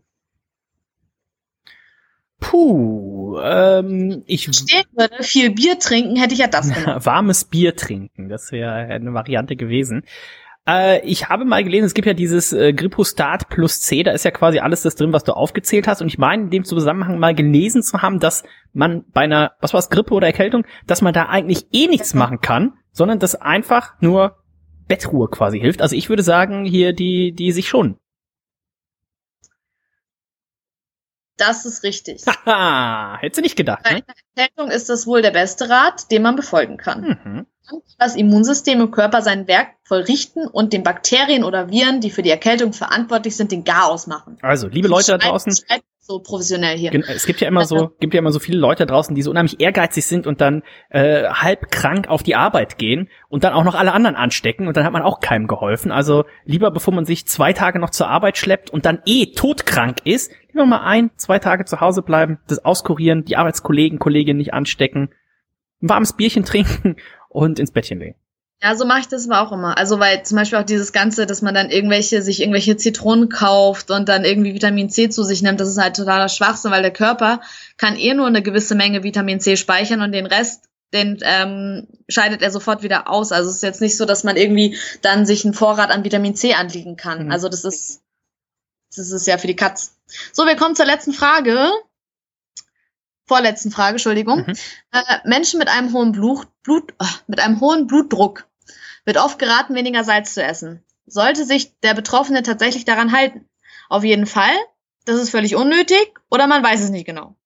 Puh, ähm, ich Stehen würde, viel Bier trinken, hätte ich ja das gemacht. warmes Bier trinken, das wäre eine Variante gewesen. Äh, ich habe mal gelesen, es gibt ja dieses äh, Gripostat plus C, da ist ja quasi alles das drin, was du aufgezählt hast. Und ich meine, in dem Zusammenhang mal gelesen zu haben, dass man bei einer, was war es, Grippe oder Erkältung, dass man da eigentlich eh nichts machen kann, sondern dass einfach nur Bettruhe quasi hilft. Also ich würde sagen, hier die, die sich schon. Das ist richtig. Haha, hättest du nicht gedacht, Bei ne? einer Erkältung ist das wohl der beste Rat, den man befolgen kann. Mhm. Das Immunsystem im Körper sein Werk voll richten und den Bakterien oder Viren, die für die Erkältung verantwortlich sind, den Garaus machen. Also, liebe Leute da draußen, so professionell hier. Es gibt ja immer so, gibt ja immer so viele Leute da draußen, die so unheimlich ehrgeizig sind und dann äh, halb krank auf die Arbeit gehen und dann auch noch alle anderen anstecken und dann hat man auch keinem geholfen. Also lieber, bevor man sich zwei Tage noch zur Arbeit schleppt und dann eh todkrank ist, lieber mal ein, zwei Tage zu Hause bleiben, das auskurieren, die Arbeitskollegen, Kolleginnen nicht anstecken, ein warmes Bierchen trinken und ins Bettchen legen. Ja, so mache ich das aber auch immer. Also weil zum Beispiel auch dieses Ganze, dass man dann irgendwelche, sich irgendwelche Zitronen kauft und dann irgendwie Vitamin C zu sich nimmt, das ist halt totaler Schwachsinn, weil der Körper kann eh nur eine gewisse Menge Vitamin C speichern und den Rest, den ähm, scheidet er sofort wieder aus. Also es ist jetzt nicht so, dass man irgendwie dann sich einen Vorrat an Vitamin C anliegen kann. Mhm. Also das ist, das ist ja für die Katz. So, wir kommen zur letzten Frage. Vorletzten Frage, Entschuldigung. Mhm. Äh, Menschen mit einem hohen Blut, Blut, ah, mit einem hohen Blutdruck wird oft geraten, weniger Salz zu essen. Sollte sich der Betroffene tatsächlich daran halten? Auf jeden Fall. Das ist völlig unnötig oder man weiß es nicht genau.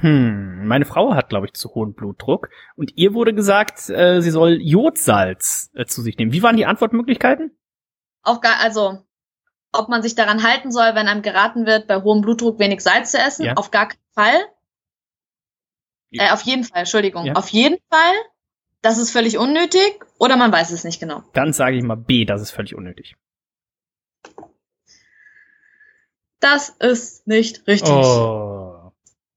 Hm, meine Frau hat, glaube ich, zu hohen Blutdruck und ihr wurde gesagt, äh, sie soll Jodsalz äh, zu sich nehmen. Wie waren die Antwortmöglichkeiten? Auch gar, also, ob man sich daran halten soll, wenn einem geraten wird, bei hohem Blutdruck wenig Salz zu essen? Ja. Auf gar keinen Fall. Äh, auf jeden Fall, Entschuldigung. Ja. Auf jeden Fall. Das ist völlig unnötig oder man weiß es nicht genau. Dann sage ich mal B, das ist völlig unnötig. Das ist nicht richtig. Oh.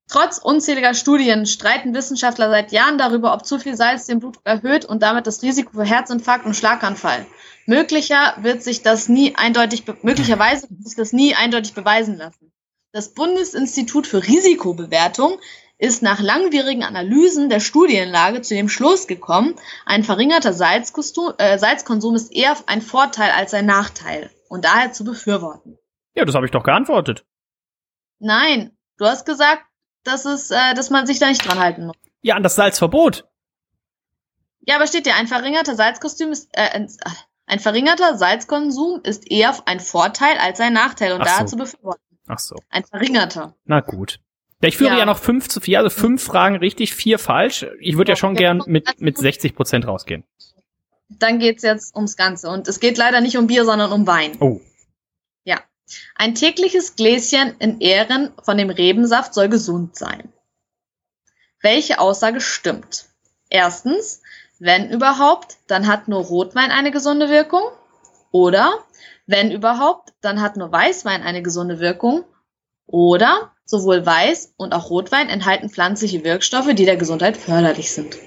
Trotz unzähliger Studien streiten Wissenschaftler seit Jahren darüber, ob zu viel Salz den Blutdruck erhöht und damit das Risiko für Herzinfarkt und Schlaganfall. Möglicher wird sich das nie eindeutig, möglicherweise wird sich das nie eindeutig beweisen lassen. Das Bundesinstitut für Risikobewertung ist nach langwierigen Analysen der Studienlage zu dem Schluss gekommen, ein verringerter Salzkonsum, äh, Salzkonsum ist eher ein Vorteil als ein Nachteil und daher zu befürworten. Ja, das habe ich doch geantwortet. Nein, du hast gesagt, dass es, äh, dass man sich da nicht dran halten muss. Ja, an das Salzverbot. Ja, aber steht dir, ein verringerter Salzkostüm ist, äh, ein, verringerter Salzkonsum ist eher ein Vorteil als ein Nachteil und Ach daher so. zu befürworten. Ach so. Ein verringerter. Na gut. Ja, ich führe ja. Ja. noch fünf zu vier, also fünf Fragen richtig, vier falsch. Ich würde ja schon gern mit, mit 60 Prozent rausgehen. Dann geht's jetzt ums Ganze. Und es geht leider nicht um Bier, sondern um Wein. Oh. Ja. Ein tägliches Gläschen in Ehren von dem Rebensaft soll gesund sein. Welche Aussage stimmt? Erstens, wenn überhaupt, dann hat nur Rotwein eine gesunde Wirkung. Oder, wenn überhaupt, dann hat nur Weißwein eine gesunde Wirkung. Oder, sowohl Weiß und auch Rotwein enthalten pflanzliche Wirkstoffe, die der Gesundheit förderlich sind.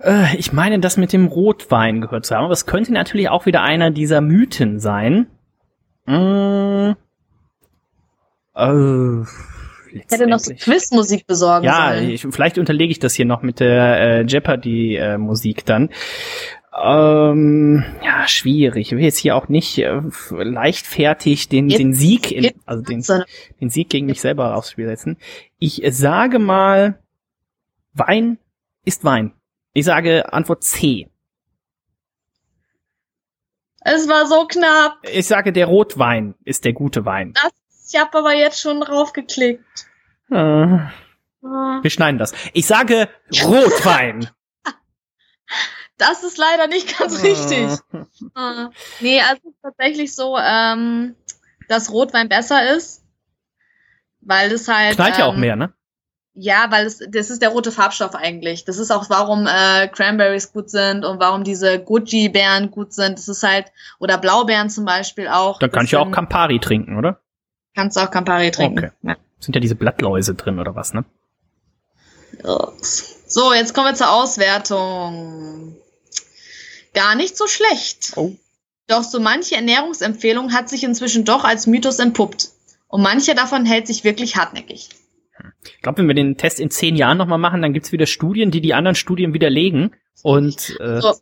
Äh, ich meine, das mit dem Rotwein gehört zu haben, aber es könnte natürlich auch wieder einer dieser Mythen sein. Mm. Äh, Ich hätte noch so. Quizmusik besorgen Ja, sollen. ich, vielleicht unterlege ich das hier noch mit der äh, Jeopardy-Musik dann. Ähm, ja, schwierig. Ich will jetzt hier auch nicht äh, leichtfertig den, Jetzt den Sieg, in, also den, den Sieg gegen mich selber aufs Spiel setzen. Ich sage mal, Wein ist Wein. Ich sage Antwort C. Es war so knapp. Ich sage, der Rotwein ist der gute Wein. Ich habe aber jetzt schon draufgeklickt. Äh, Ah. Wir schneiden das. Ich sage Rotwein. Das ist leider nicht ganz richtig. Ah. Nee, also tatsächlich so, ähm, dass Rotwein besser ist. Weil es halt. Knallt ja auch ähm, mehr, ne? Ja, weil es, das ist der rote Farbstoff eigentlich. Das ist auch, warum äh, Cranberries gut sind und warum diese Goji-Beeren gut sind. Das ist halt, oder Blaubeeren zum Beispiel auch. Dann kann ich ja auch Campari trinken, oder? Kannst du auch Campari trinken. Okay. Ja. Sind ja diese Blattläuse drin, oder was, ne? So, jetzt kommen wir zur Auswertung. Gar nicht so schlecht. Oh. Doch so manche Ernährungsempfehlung hat sich inzwischen doch als Mythos entpuppt. Und manche davon hält sich wirklich hartnäckig. Ich glaube, wenn wir den Test in zehn Jahren nochmal machen, dann gibt's wieder Studien, die die anderen Studien widerlegen. Und äh, So.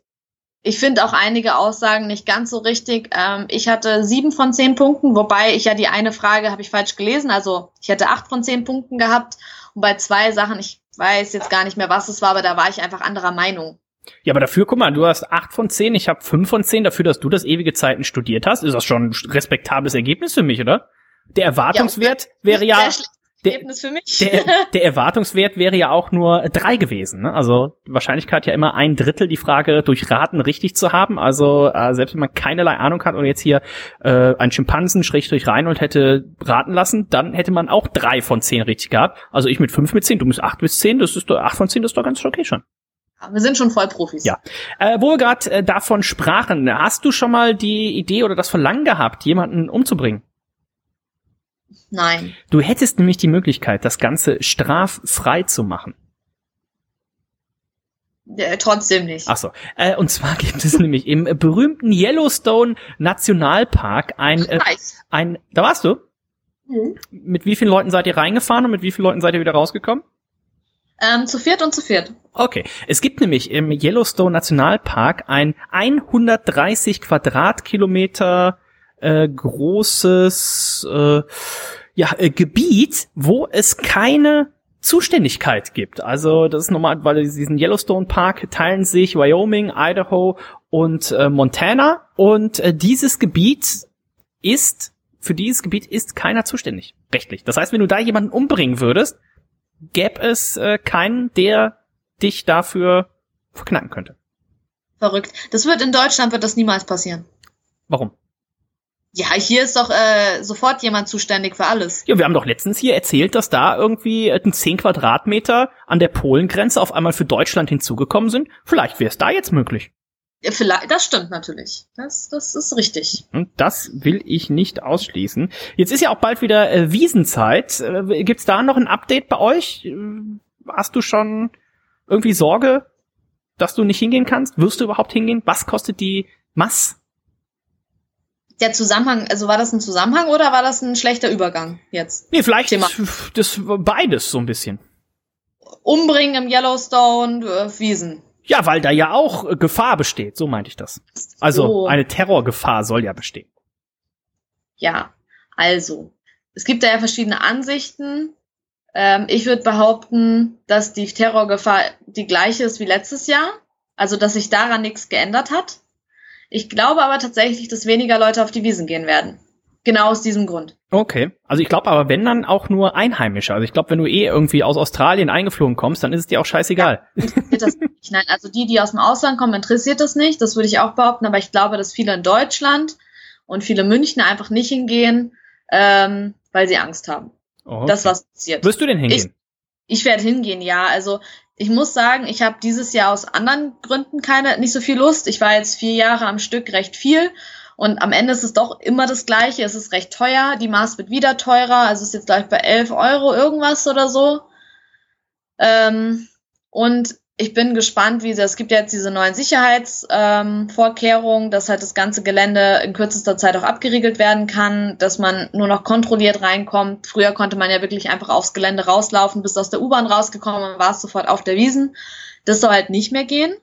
Ich finde auch einige Aussagen nicht ganz so richtig. Ähm, ich hatte sieben von zehn Punkten, wobei ich ja die eine Frage habe ich falsch gelesen. Also ich hätte acht von zehn Punkten gehabt. Und bei zwei Sachen, ich weiß jetzt gar nicht mehr, was es war, aber da war ich einfach anderer Meinung. ja, aber dafür, guck mal, du hast acht von zehn, ich habe fünf von zehn. Dafür, dass du das ewige Zeiten studiert hast, ist das schon ein respektables Ergebnis für mich, oder? Der Erwartungswert wäre ja Sehr schlechtes der- Ergebnis für mich. der, der Erwartungswert wäre ja auch nur drei gewesen. Ne? Also Wahrscheinlichkeit ja immer ein Drittel die Frage durch Raten richtig zu haben. Also äh, selbst wenn man keinerlei Ahnung hat und jetzt hier äh, ein Schimpansen Schrägstrich Reinhold hätte raten lassen, dann hätte man auch drei von zehn richtig gehabt. Also ich mit fünf mit zehn, du mit acht bis zehn, das ist doch acht von zehn, das ist doch ganz okay schon. wir sind schon voll Profis. Ja. Äh, wo wir gerade äh, davon sprachen, hast du schon mal die Idee oder das Verlangen gehabt, jemanden umzubringen? Nein. Du hättest nämlich die Möglichkeit, das Ganze straffrei zu machen. Äh, trotzdem nicht. Ach so. Äh, und zwar gibt es nämlich im berühmten Yellowstone Nationalpark ein, äh, ein, da warst du? Mhm. Mit wie vielen Leuten seid ihr reingefahren und mit wie vielen Leuten seid ihr wieder rausgekommen? Ähm, zu viert und zu viert. Okay. Es gibt nämlich im Yellowstone Nationalpark ein 130 Quadratkilometer äh, großes äh, ja, äh, Gebiet, wo es keine Zuständigkeit gibt. Also das ist normal, weil diesen Yellowstone Park teilen sich Wyoming, Idaho und äh, Montana und äh, dieses Gebiet ist für dieses Gebiet ist keiner zuständig rechtlich. Das heißt, wenn du da jemanden umbringen würdest, gäbe es äh, keinen, der dich dafür verknacken könnte. Verrückt. Das wird in Deutschland wird das niemals passieren. Warum? Ja, hier ist doch äh, sofort jemand zuständig für alles. Ja, wir haben doch letztens hier erzählt, dass da irgendwie äh, ein 10 Quadratmeter an der Polengrenze auf einmal für Deutschland hinzugekommen sind. Vielleicht wäre es da jetzt möglich. Ja, vielleicht, das stimmt natürlich. Das, das ist richtig. Und das will ich nicht ausschließen. Jetzt ist ja auch bald wieder äh, Wiesenzeit. Äh, gibt's da noch ein Update bei euch? Äh, Hast du schon irgendwie Sorge, dass du nicht hingehen kannst? Wirst du überhaupt hingehen? Was kostet die Mass? Der Zusammenhang, also war das ein Zusammenhang oder war das ein schlechter Übergang jetzt? Nee, vielleicht Thema. das beides so ein bisschen. Umbringen im Yellowstone, äh, Wiesen. Ja, weil da ja auch äh, Gefahr besteht, so meinte ich das. Also So. eine Terrorgefahr soll ja bestehen. Ja, also, es gibt da ja verschiedene Ansichten. Ähm, ich würde behaupten, dass die Terrorgefahr die gleiche ist wie letztes Jahr. Also, dass sich daran nichts geändert hat. Ich glaube aber tatsächlich, dass weniger Leute auf die Wiesen gehen werden. Genau aus diesem Grund. Okay. Also ich glaube aber, wenn dann auch nur Einheimische. Also ich glaube, wenn du eh irgendwie aus Australien eingeflogen kommst, dann ist es dir auch scheißegal. Ja, interessiert das nicht. Nein, also die, die aus dem Ausland kommen, interessiert das nicht. Das würde ich auch behaupten. Aber ich glaube, dass viele in Deutschland und viele Münchner einfach nicht hingehen, ähm, weil sie Angst haben. Oh, okay. Das, was passiert. Wirst du denn hingehen? Ich, ich werde hingehen, ja. Also ich muss sagen, ich habe dieses Jahr aus anderen Gründen keine, nicht so viel Lust. Ich war jetzt vier Jahre am Stück recht viel und am Ende ist es doch immer das Gleiche. Es ist recht teuer. Die Maß wird wieder teurer. Also ist jetzt gleich bei 11 Euro irgendwas oder so. Ähm, und ich bin gespannt, wie sie, es gibt ja jetzt diese neuen Sicherheitsvorkehrungen, ähm, dass halt das ganze Gelände in kürzester Zeit auch abgeriegelt werden kann, dass man nur noch kontrolliert reinkommt. Früher konnte man ja wirklich einfach aufs Gelände rauslaufen, bis aus der U-Bahn rausgekommen und war es sofort auf der Wiesen. Das soll halt nicht mehr gehen.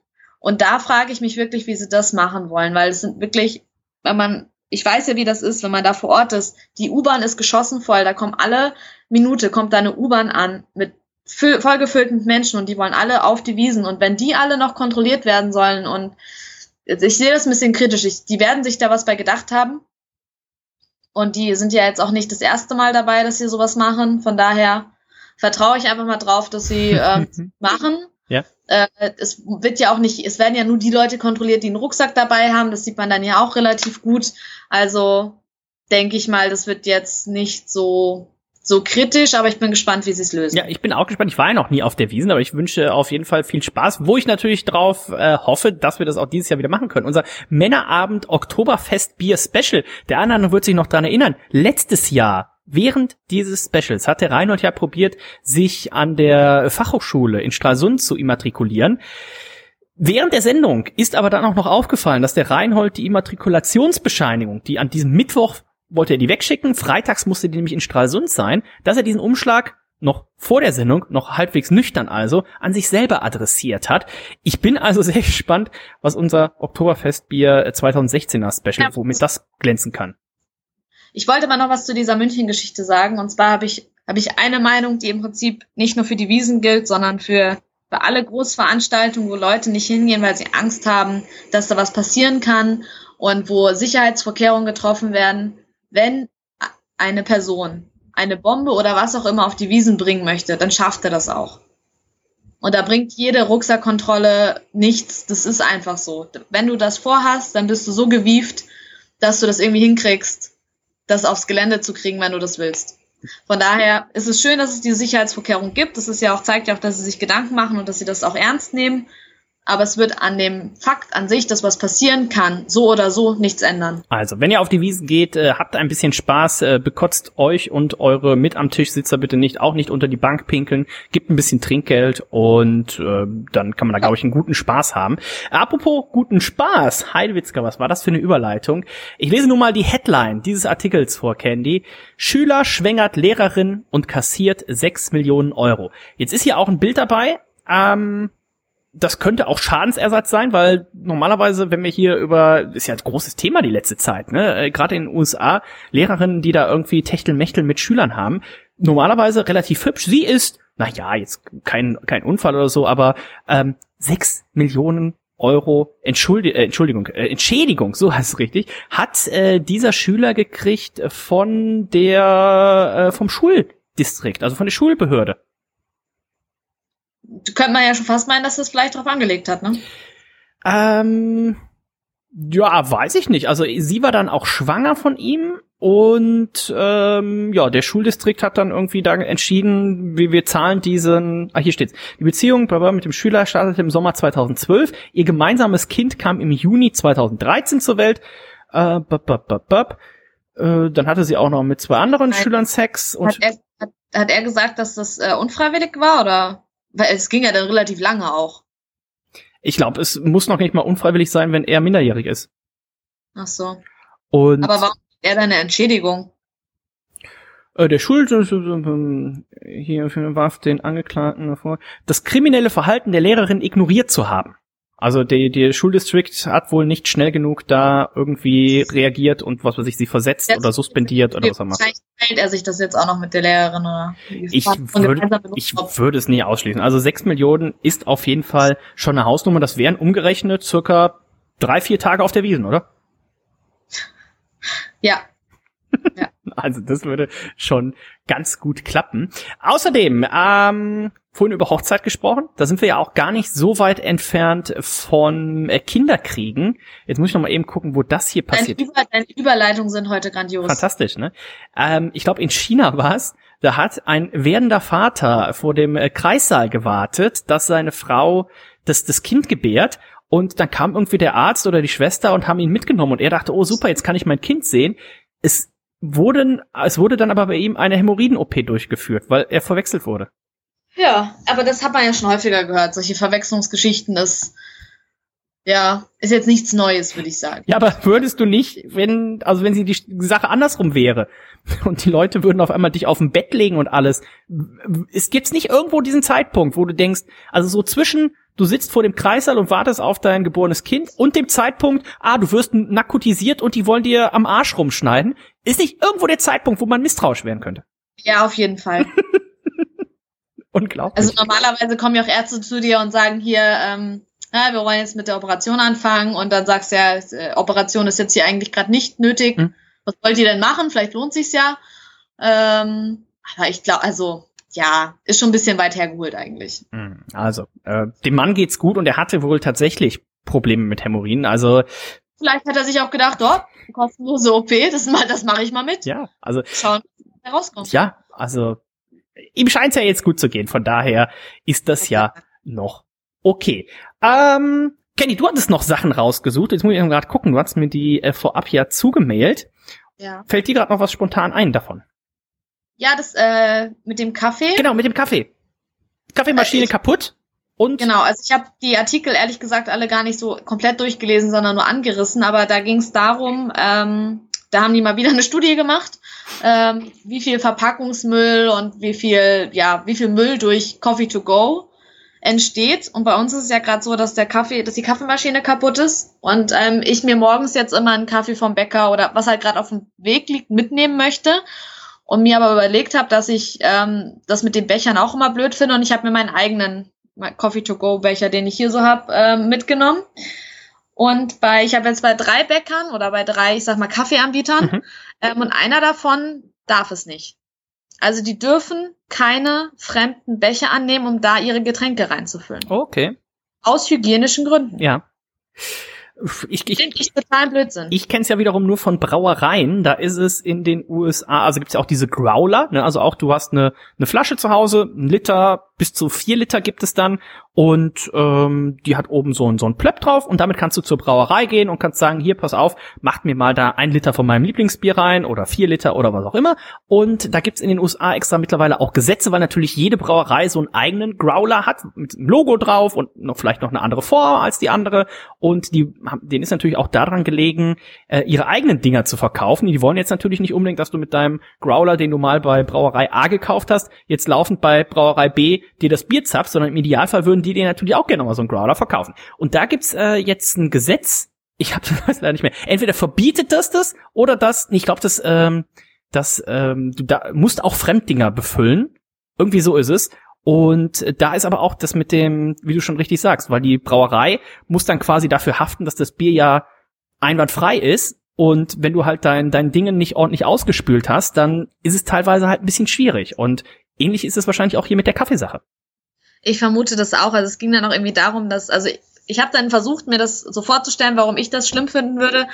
Und da frage ich mich wirklich, wie sie das machen wollen, weil es sind wirklich wenn man, ich weiß ja, wie das ist, wenn man da vor Ort ist. Die U-Bahn ist geschossen voll, da kommen alle Minute, kommt da eine U-Bahn an mit vollgefüllten Menschen und die wollen alle auf die Wiesen. Und wenn die alle noch kontrolliert werden sollen und ich sehe das ein bisschen kritisch, ich, die werden sich da was bei gedacht haben. Und die sind ja jetzt auch nicht das erste Mal dabei, dass sie sowas machen. Von daher vertraue ich einfach mal drauf, dass sie ähm, machen. Ja. Äh, es wird ja auch nicht, es werden ja nur die Leute kontrolliert, die einen Rucksack dabei haben. Das sieht man dann ja auch relativ gut. Also denke ich mal, das wird jetzt nicht so so kritisch, aber ich bin gespannt, wie sie es lösen. Ja, ich bin auch gespannt. Ich war ja noch nie auf der Wiesen, aber ich wünsche auf jeden Fall viel Spaß, wo ich natürlich drauf äh, hoffe, dass wir das auch dieses Jahr wieder machen können. Unser Männerabend Oktoberfest Bier Special. Der andere wird sich noch dran erinnern. Letztes Jahr Während dieses Specials hat der Reinhold ja probiert, sich an der Fachhochschule in Stralsund zu immatrikulieren. Während der Sendung ist aber dann auch noch aufgefallen, dass der Reinhold die Immatrikulationsbescheinigung, die an diesem Mittwoch wollte er die wegschicken, freitags musste die nämlich in Stralsund sein, dass er diesen Umschlag noch vor der Sendung, noch halbwegs nüchtern also, an sich selber adressiert hat. Ich bin also sehr gespannt, was unser Oktoberfestbier 2016er Special, ja. womit das glänzen kann. Ich wollte mal noch was zu dieser München-Geschichte sagen. Und zwar habe ich, habe ich eine Meinung, die im Prinzip nicht nur für die Wiesen gilt, sondern für, für alle Großveranstaltungen, wo Leute nicht hingehen, weil sie Angst haben, dass da was passieren kann und wo Sicherheitsvorkehrungen getroffen werden. Wenn eine Person eine Bombe oder was auch immer auf die Wiesen bringen möchte, dann schafft er das auch. Und da bringt jede Rucksackkontrolle nichts. Das ist einfach so. Wenn du das vorhast, dann bist du so gewieft, dass du das irgendwie hinkriegst, das aufs Gelände zu kriegen, wenn du das willst. Von daher ist es schön, dass es diese Sicherheitsvorkehrung gibt. Das ist ja auch, zeigt ja auch, dass sie sich Gedanken machen und dass sie das auch ernst nehmen aber es wird an dem Fakt an sich, dass was passieren kann, so oder so nichts ändern. Also, wenn ihr auf die Wiesen geht, äh, habt ein bisschen Spaß, äh, bekotzt euch und eure mit am Tisch Sitzer bitte nicht, auch nicht unter die Bank pinkeln, gibt ein bisschen Trinkgeld und äh, dann kann man da, glaube ich, einen guten Spaß haben. Apropos guten Spaß, Heidewitzka, was war das für eine Überleitung? Ich lese nun mal die Headline dieses Artikels vor, Candy. Schüler schwängert Lehrerin und kassiert 6 Millionen Euro. Jetzt ist hier auch ein Bild dabei. Ähm, das könnte auch Schadensersatz sein, weil normalerweise, wenn wir hier über, ist ja ein großes Thema die letzte Zeit, ne, äh, gerade in den USA, Lehrerinnen, die da irgendwie Techtelmechtel mit Schülern haben, normalerweise relativ hübsch. Sie ist, na ja, jetzt kein, kein Unfall oder so, aber ähm, sechs Millionen Euro Entschuldi äh, Entschuldigung, äh, Entschädigung, so heißt es richtig, hat äh, dieser Schüler gekriegt von der äh, vom Schuldistrikt, also von der Schulbehörde könnte man ja schon fast meinen, dass das vielleicht drauf angelegt hat, ne? Ähm, ja, weiß ich nicht. Also sie war dann auch schwanger von ihm und ähm, ja, der Schuldistrikt hat dann irgendwie da entschieden, wie wir zahlen diesen. Ah, hier steht's. Die Beziehung mit dem Schüler startete im Sommer 2012. Ihr gemeinsames Kind kam im Juni 2013 zur Welt. Äh, bub, bub, bub, bub. Äh, dann hatte sie auch noch mit zwei anderen Nein. Schülern Sex. Und hat, er, hat, hat er gesagt, dass das äh, unfreiwillig war oder? Weil es ging ja dann relativ lange auch. Ich glaube, es muss noch nicht mal unfreiwillig sein, wenn er minderjährig ist. Ach so. Und Aber warum er dann eine Entschädigung? Äh, der Schuld hier warf den Angeklagten vor, das kriminelle Verhalten der Lehrerin ignoriert zu haben. Also der, der Schuldistrikt hat wohl nicht schnell genug da irgendwie reagiert und was weiß ich, sie versetzt das oder suspendiert oder was auch immer. Vielleicht teilt er sich das jetzt auch noch mit der Lehrerin oder? Ich würde, ich würde es nie ausschließen. Also sechs Millionen ist auf jeden Fall schon eine Hausnummer. Das wären umgerechnet circa drei, vier Tage auf der Wiesen, oder? Ja. Also das würde schon ganz gut klappen. Außerdem, ähm, vorhin über Hochzeit gesprochen. Da sind wir ja auch gar nicht so weit entfernt von äh, Kinderkriegen. Jetzt muss ich noch mal eben gucken, wo das hier passiert. Deine, Über deine Überleitungen sind heute grandios. Fantastisch, ne? Ähm, ich glaube, in China war es. Da hat ein werdender Vater vor dem äh, Kreissaal gewartet, dass seine Frau das, das Kind gebärt. Und dann kam irgendwie der Arzt oder die Schwester und haben ihn mitgenommen. Und er dachte, oh super, jetzt kann ich mein Kind sehen. Es wurden, es wurde dann aber bei ihm eine Hämorrhoiden-OP durchgeführt, weil er verwechselt wurde. Ja, aber das hat man ja schon häufiger gehört, solche Verwechslungsgeschichten, das ja, ist jetzt nichts Neues, würde ich sagen. Ja, aber würdest du nicht, wenn, also wenn sie die Sache andersrum wäre und die Leute würden auf einmal dich auf dem Bett legen und alles, es gibt's nicht irgendwo diesen Zeitpunkt, wo du denkst, also so zwischen, du sitzt vor dem Kreissaal und wartest auf dein geborenes Kind und dem Zeitpunkt, ah, du wirst narkotisiert und die wollen dir am Arsch rumschneiden, ist nicht irgendwo der Zeitpunkt, wo man misstrauisch werden könnte. Ja, auf jeden Fall. Unglaublich. Also normalerweise kommen ja auch Ärzte zu dir und sagen hier, ähm, ja, wir wollen jetzt mit der Operation anfangen und dann sagst du ja, äh, Operation ist jetzt hier eigentlich gerade nicht nötig. Hm. Was wollt ihr denn machen? Vielleicht lohnt sich's ja. Ähm, aber ich glaube, also ja, ist schon ein bisschen weit hergeholt eigentlich. Hm, also, äh, dem Mann geht's gut und er hatte wohl tatsächlich Probleme mit Hämorrhoiden. Also vielleicht hat er sich auch gedacht, oh, kostenlose OP, das, das mache ich mal mit. Ja, also schauen, was herauskommt. Ja, also ihm scheint's ja jetzt gut zu gehen. Von daher ist das ja noch okay. Ähm, Kenny, du hattest noch Sachen rausgesucht. Jetzt muss ich gerade gucken. Du hast mir die äh, vorab ja zugemailt. Ja. Fällt dir gerade noch was spontan ein davon? Ja, das äh, mit dem Kaffee. Genau, mit dem Kaffee. Kaffeemaschine äh, kaputt. Und genau, also ich habe die Artikel ehrlich gesagt alle gar nicht so komplett durchgelesen, sondern nur angerissen. Aber da ging es darum, ähm, da haben die mal wieder eine Studie gemacht, ähm, wie viel Verpackungsmüll und wie viel, ja, wie viel Müll durch Coffee to go entsteht. Und bei uns ist es ja gerade so, dass der Kaffee, dass die Kaffeemaschine kaputt ist und ähm, ich mir morgens jetzt immer einen Kaffee vom Bäcker oder was halt gerade auf dem Weg liegt mitnehmen möchte und mir aber überlegt habe, dass ich ähm, das mit den Bechern auch immer blöd finde und ich habe mir meinen eigenen Coffee to go Becher, den ich hier so habe, äh, mitgenommen. Und bei, ich habe jetzt bei drei Bäckern oder bei drei, ich sag mal, Kaffeeanbietern mhm. ähm, und einer davon darf es nicht. Also die dürfen keine fremden Becher annehmen, um da ihre Getränke reinzufüllen. Okay. Aus hygienischen Gründen. Ja. Ich, ich, Finde ich total Blödsinn. Ich kenne es ja wiederum nur von Brauereien. Da ist es in den USA, also gibt's ja auch diese Growler. Ne? Also auch du hast eine, eine Flasche zu Hause, ein Liter, bis zu vier Liter gibt es dann. Und ähm, die hat oben so ein, so ein Plöpp drauf und damit kannst du zur Brauerei gehen und kannst sagen, hier, pass auf, macht mir mal da ein Liter von meinem Lieblingsbier rein oder vier Liter oder was auch immer. Und da gibt's in den USA extra mittlerweile auch Gesetze, weil natürlich jede Brauerei so einen eigenen Growler hat mit einem Logo drauf und noch vielleicht noch eine andere Form als die andere. Und die, denen ist natürlich auch daran gelegen, äh, ihre eigenen Dinger zu verkaufen. Die wollen jetzt natürlich nicht unbedingt, dass du mit deinem Growler, den du mal bei Brauerei A gekauft hast, jetzt laufend bei Brauerei B dir das Bier zapfst, sondern im Idealfall würden die dir natürlich auch gerne mal so einen Growler verkaufen. Und da gibt's äh, jetzt ein Gesetz, ich habe das leider nicht mehr. Entweder verbietet das das oder das, ich glaube, das, ähm, das, ähm, du da musst auch Fremddinger befüllen. Irgendwie so ist es. Und da ist aber auch das mit dem, wie du schon richtig sagst, weil die Brauerei muss dann quasi dafür haften, dass das Bier ja einwandfrei ist. Und wenn du halt dein, dein Dingen nicht ordentlich ausgespült hast, dann ist es teilweise halt ein bisschen schwierig. Und ähnlich ist es wahrscheinlich auch hier mit der Kaffeesache. Ich vermute das auch. Also es ging dann auch irgendwie darum, dass, also ich, ich habe dann versucht, mir das so vorzustellen, warum ich das schlimm finden würde.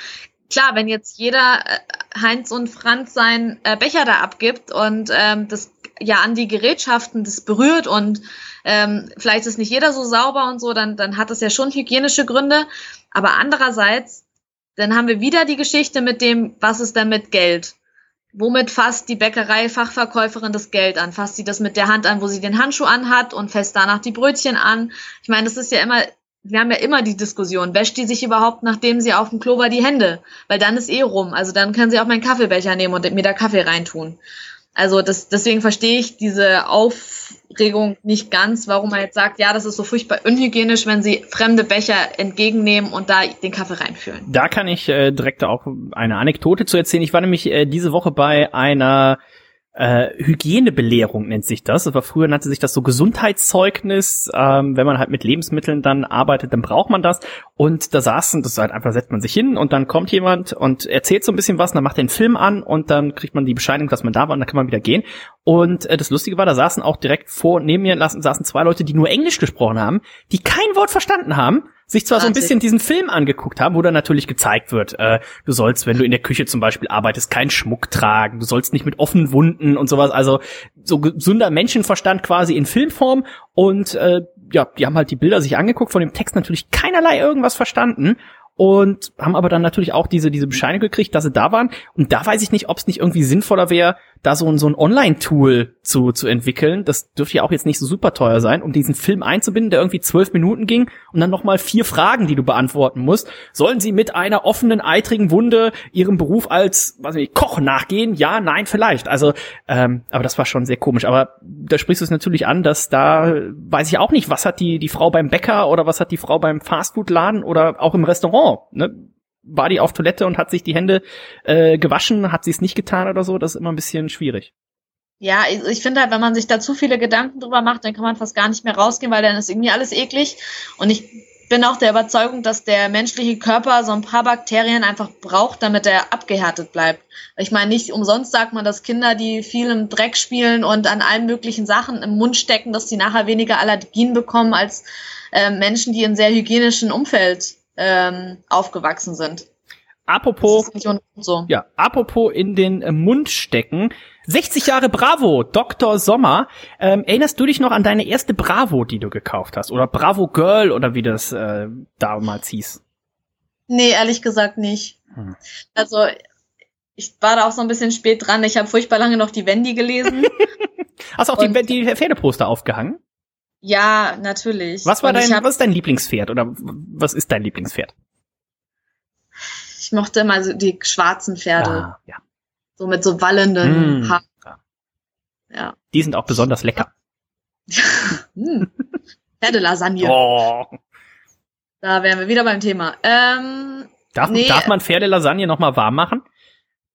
Klar, wenn jetzt jeder äh, Heinz und Franz seinen äh, Becher da abgibt und ähm, das ja an die Gerätschaften das berührt und ähm, vielleicht ist nicht jeder so sauber und so, dann, dann hat das ja schon hygienische Gründe. Aber andererseits, dann haben wir wieder die Geschichte mit dem, was ist denn mit Geld? Womit fasst die Bäckerei-Fachverkäuferin das Geld an? Fasst sie das mit der Hand an, wo sie den Handschuh anhat und fässt danach die Brötchen an? Ich meine, das ist ja immer, wir haben ja immer die Diskussion, wäscht die sich überhaupt, nachdem sie auf dem Klo war, die Hände? Weil dann ist eh rum. Also dann können sie auch meinen Kaffeebecher nehmen und mir da Kaffee reintun. Also das, deswegen verstehe ich diese Aufregung nicht ganz, warum man jetzt sagt, ja, das ist so furchtbar unhygienisch, wenn sie fremde Becher entgegennehmen und da den Kaffee reinfüllen. Da kann ich äh, direkt auch eine Anekdote zu erzählen. Ich war nämlich äh, diese Woche bei einer äh, Hygienebelehrung nennt sich das. Aber früher nannte sich das so Gesundheitszeugnis. Ähm, wenn man halt mit Lebensmitteln dann arbeitet, dann braucht man das. Und da saßen, das ist halt einfach, setzt man sich hin und dann kommt jemand und erzählt so ein bisschen was, dann macht den Film an und dann kriegt man die Bescheinigung, dass man da war und dann kann man wieder gehen. Und äh, das Lustige war, da saßen auch direkt vor, neben mir saßen zwei Leute, die nur Englisch gesprochen haben, die kein Wort verstanden haben sich zwar so ein bisschen diesen Film angeguckt haben, wo dann natürlich gezeigt wird, äh, du sollst, wenn du in der Küche zum Beispiel arbeitest, keinen Schmuck tragen, du sollst nicht mit offenen Wunden und sowas, also so gesunder Menschenverstand quasi in Filmform. Und äh, ja, die haben halt die Bilder sich angeguckt, von dem Text natürlich keinerlei irgendwas verstanden und haben aber dann natürlich auch diese diese Bescheinigung gekriegt, dass sie da waren. Und da weiß ich nicht, ob es nicht irgendwie sinnvoller wäre, da so ein, so ein Online-Tool zu, zu entwickeln, das dürfte ja auch jetzt nicht so super teuer sein, um diesen Film einzubinden, der irgendwie zwölf Minuten ging und dann nochmal vier Fragen, die du beantworten musst. Sollen sie mit einer offenen, eitrigen Wunde ihrem Beruf als, was weiß ich, Koch nachgehen? Ja, nein, vielleicht. Also, ähm, aber das war schon sehr komisch. Aber da sprichst du es natürlich an, dass da weiß ich auch nicht, was hat die, die Frau beim Bäcker oder was hat die Frau beim Fastfood-Laden oder auch im Restaurant, ne? War die auf Toilette und hat sich die Hände äh, gewaschen, hat sie es nicht getan oder so, das ist immer ein bisschen schwierig. Ja, ich, ich finde halt, wenn man sich da zu viele Gedanken drüber macht, dann kann man fast gar nicht mehr rausgehen, weil dann ist irgendwie alles eklig. Und ich bin auch der Überzeugung, dass der menschliche Körper so ein paar Bakterien einfach braucht, damit er abgehärtet bleibt. Ich meine, nicht umsonst sagt man, dass Kinder, die viel im Dreck spielen und an allen möglichen Sachen im Mund stecken, dass sie nachher weniger Allergien bekommen als äh, Menschen, die in sehr hygienischen Umfeld ähm, aufgewachsen sind. Apropos, so. ja, apropos in den äh, Mund stecken. 60 Jahre Bravo, Dr. Sommer. Ähm, erinnerst du dich noch an deine erste Bravo, die du gekauft hast? Oder Bravo Girl oder wie das äh, damals hieß? Nee, ehrlich gesagt nicht. Hm. Also ich war da auch so ein bisschen spät dran. Ich habe furchtbar lange noch die Wendy gelesen. Hast du auch die, die Pferdeposter aufgehangen? Ja, natürlich. Was war dein, hab, was ist dein Lieblingspferd oder was ist dein Lieblingspferd? Ich mochte immer so die schwarzen Pferde. Ah, ja. So mit so wallenden mm, Haaren. Ja. ja. Die sind auch besonders lecker. hm. Pferdelasagne. Oh. Da wären wir wieder beim Thema. Ähm, darf, nee, darf man Pferdelasagne nochmal warm machen?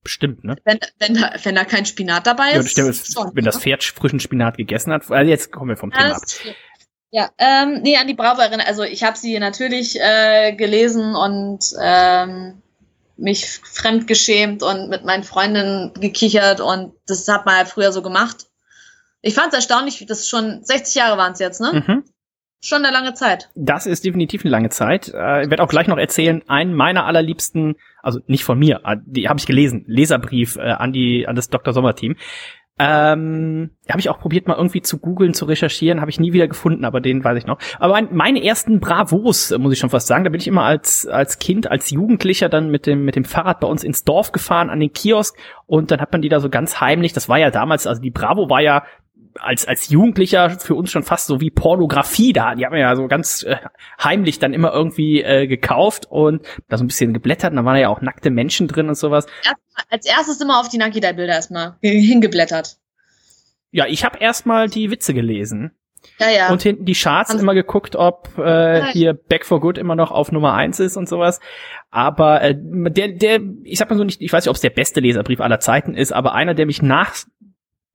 Bestimmt, ne? Wenn, wenn, da, wenn da kein Spinat dabei ist. Ja, stimmt, schon, wenn das ne? Pferd frischen Spinat gegessen hat. Also jetzt kommen wir vom Thema ab. Ja, ähm, nee, an die Bravo erinnern. Also ich habe sie natürlich äh, gelesen und ähm, mich fremdgeschämt und mit meinen Freundinnen gekichert und das hat man halt früher so gemacht. Ich fand es erstaunlich, das schon 60 Jahre waren es jetzt, ne? Mhm. Schon eine lange Zeit. Das ist definitiv eine lange Zeit. Äh, ich werde auch gleich noch erzählen, einen meiner allerliebsten, also nicht von mir, äh, die habe ich gelesen, Leserbrief äh, an die an das Dr. Sommer Team. Ähm, habe ich auch probiert, mal irgendwie zu googeln, zu recherchieren, habe ich nie wieder gefunden, aber den weiß ich noch. Aber mein, meine ersten Bravos, muss ich schon fast sagen, da bin ich immer als als Kind, als Jugendlicher dann mit dem mit dem Fahrrad bei uns ins Dorf gefahren an den Kiosk und dann hat man die da so ganz heimlich. Das war ja damals, also die Bravo war ja als, als Jugendlicher für uns schon fast so wie Pornografie da. Die haben wir ja so ganz äh, heimlich dann immer irgendwie äh, gekauft und da so ein bisschen geblättert und da waren ja auch nackte Menschen drin und sowas. als erstes immer auf die Nakida-Bilder erstmal hingeblättert. Ja, ich habe erstmal die Witze gelesen. Ja, ja. Und hinten die Charts Haben immer geguckt, ob äh, hier Back for Good immer noch auf Nummer eins ist und sowas. Aber äh, der, der, ich sag mal so nicht, ich weiß nicht, ob es der beste Leserbrief aller Zeiten ist, aber einer, der mich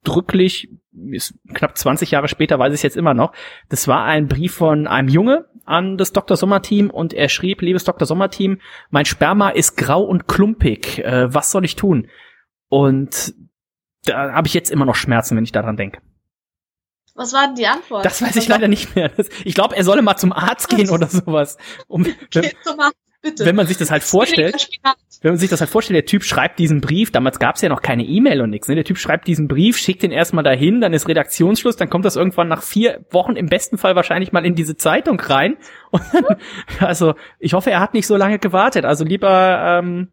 nachdrücklich ist knapp 20 Jahre später, weiß ich es jetzt immer noch. Das war ein Brief von einem Junge an das Dr. Sommer Team und er schrieb, liebes Dr. Sommer Team, mein Sperma ist grau und klumpig. Äh, was soll ich tun? Und da habe ich jetzt immer noch Schmerzen, wenn ich daran denke. Was war denn die Antwort? Das weiß ich leider nicht mehr. Ich glaube, er solle mal zum Arzt gehen oder sowas. Um, zum Arzt. Bitte. Wenn man sich das halt vorstellt, wenn man sich das halt vorstellt, der Typ schreibt diesen Brief, damals gab es ja noch keine E-Mail und nichts, ne? Der Typ schreibt diesen Brief, schickt den erstmal dahin, dann ist Redaktionsschluss, dann kommt das irgendwann nach vier Wochen im besten Fall wahrscheinlich mal in diese Zeitung rein. Und dann, also ich hoffe, er hat nicht so lange gewartet. Also lieber ähm,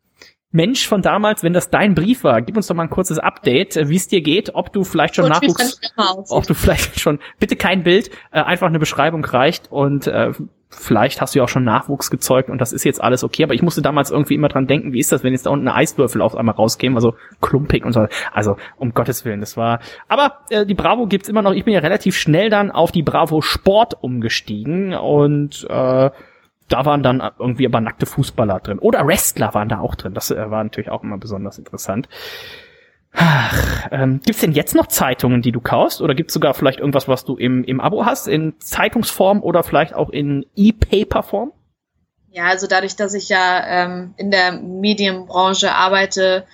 Mensch von damals, wenn das dein Brief war, gib uns doch mal ein kurzes Update, äh, wie es dir geht, ob du vielleicht schon Nachwuchs, ob du vielleicht schon, bitte kein Bild, äh, einfach eine Beschreibung reicht und äh, vielleicht hast du ja auch schon Nachwuchs gezeugt und das ist jetzt alles okay, aber ich musste damals irgendwie immer dran denken, wie ist das, wenn jetzt da unten Eiswürfel auf einmal rauskämen, also klumpig und so. Also, um Gottes Willen, das war. Aber äh, die Bravo gibt's immer noch. Ich bin ja relativ schnell dann auf die Bravo Sport umgestiegen und äh, da waren dann irgendwie aber nackte Fußballer drin. Oder Wrestler waren da auch drin. Das äh, war natürlich auch immer besonders interessant. Ach, Ähm, gibt's denn jetzt noch Zeitungen, die du kaufst? Oder gibt's sogar vielleicht irgendwas, was du im, im Abo hast, in Zeitungsform oder vielleicht auch in E-Paper-Form? Ja, also dadurch, dass ich ja ähm, in der Medienbranche arbeite,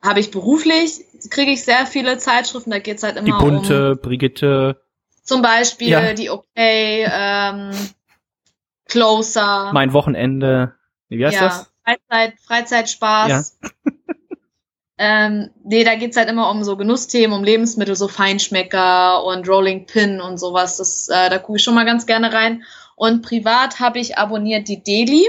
habe ich beruflich, kriege ich sehr viele Zeitschriften, da geht's halt immer Die Bunte, um Brigitte, zum Beispiel Ja. die OK, ähm, Closer, mein Wochenende. Wie heißt ja, das? Freizeit, Freizeitspaß. ähm, nee, da geht's halt immer um so Genussthemen, um Lebensmittel, so Feinschmecker und Rolling Pin und sowas. Das, äh, da gucke ich schon mal ganz gerne rein. Und privat habe ich abonniert die Daily,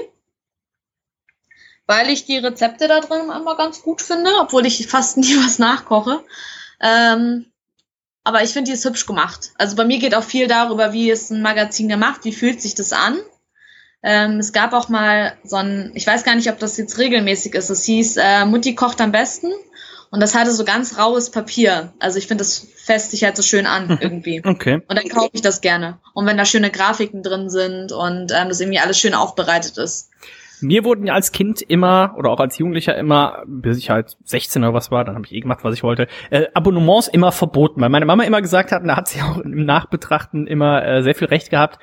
weil ich die Rezepte da drin immer ganz gut finde, obwohl ich fast nie was nachkoche. Ähm, aber ich finde, die ist hübsch gemacht. Also bei mir geht auch viel darüber, wie ist ein Magazin gemacht, wie fühlt sich das an. Ähm, es gab auch mal so ein, ich weiß gar nicht, ob das jetzt regelmäßig ist. Es hieß, äh, Mutti kocht am besten. Und das hatte so ganz raues Papier. Also ich finde, das fässt sich halt so schön an irgendwie. Okay. Und dann kaufe ich das gerne. Und wenn da schöne Grafiken drin sind und ähm, das irgendwie alles schön aufbereitet ist. Mir wurden ja als Kind immer oder auch als Jugendlicher immer, bis ich halt 16 oder was war, dann habe ich eh gemacht, was ich wollte, äh, Abonnements immer verboten, weil meine Mama immer gesagt hat, und da hat sie auch im Nachbetrachten immer äh, sehr viel Recht gehabt.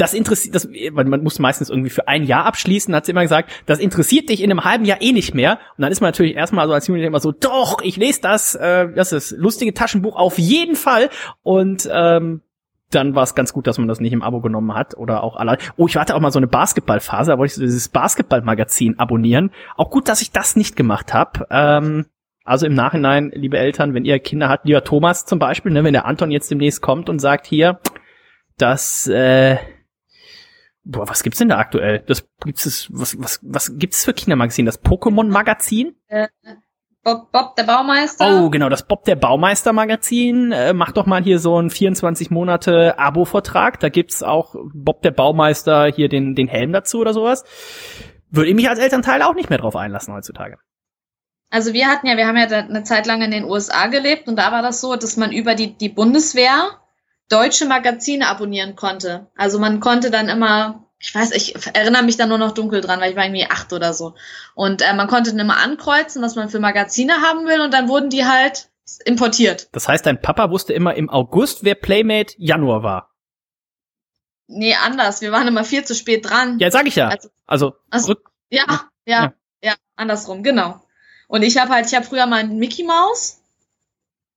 Das interessiert, das, man muss meistens irgendwie für ein Jahr abschließen, hat sie immer gesagt, das interessiert dich in einem halben Jahr eh nicht mehr. Und dann ist man natürlich erstmal so als Jugendlicher immer so, doch, ich lese das, äh, das ist lustige Taschenbuch auf jeden Fall. Und ähm, dann war es ganz gut, dass man das nicht im Abo genommen hat oder auch alle. Oh, ich hatte auch mal so eine Basketballphase, da wollte ich so dieses Basketballmagazin abonnieren. Auch gut, dass ich das nicht gemacht habe. Ähm, also im Nachhinein, liebe Eltern, wenn ihr Kinder habt, lieber Thomas zum Beispiel, ne, wenn der Anton jetzt demnächst kommt und sagt hier, das, äh, boah, was gibt's denn da aktuell? Das gibt's es, was, was, was gibt's für Kindermagazin? Das Pokémon-Magazin? Äh, Bob, Bob, der Baumeister. Oh, genau, das Bob der Baumeister Magazin. Äh, macht doch mal hier so einen 24 Monate Abo-Vertrag. Da gibt's auch Bob der Baumeister hier den, den Helm dazu oder sowas. Würde ich mich als Elternteil auch nicht mehr drauf einlassen heutzutage. Also wir hatten ja, wir haben ja eine Zeit lang in den USA gelebt und da war das so, dass man über die, die Bundeswehr deutsche Magazine abonnieren konnte. Also man konnte dann immer, ich weiß, ich erinnere mich da nur noch dunkel dran, weil ich war irgendwie acht oder so. Und äh, man konnte dann immer ankreuzen, was man für Magazine haben will und dann wurden die halt importiert. Das heißt, dein Papa wusste immer im August, wer Playmate Januar war. Nee, anders. Wir waren immer viel zu spät dran. Ja, sag ich ja. Also- Also, Also- Ja, ja, Ja. ja, andersrum, genau. Und ich habe halt, ich habe früher mal einen Mickey Mouse.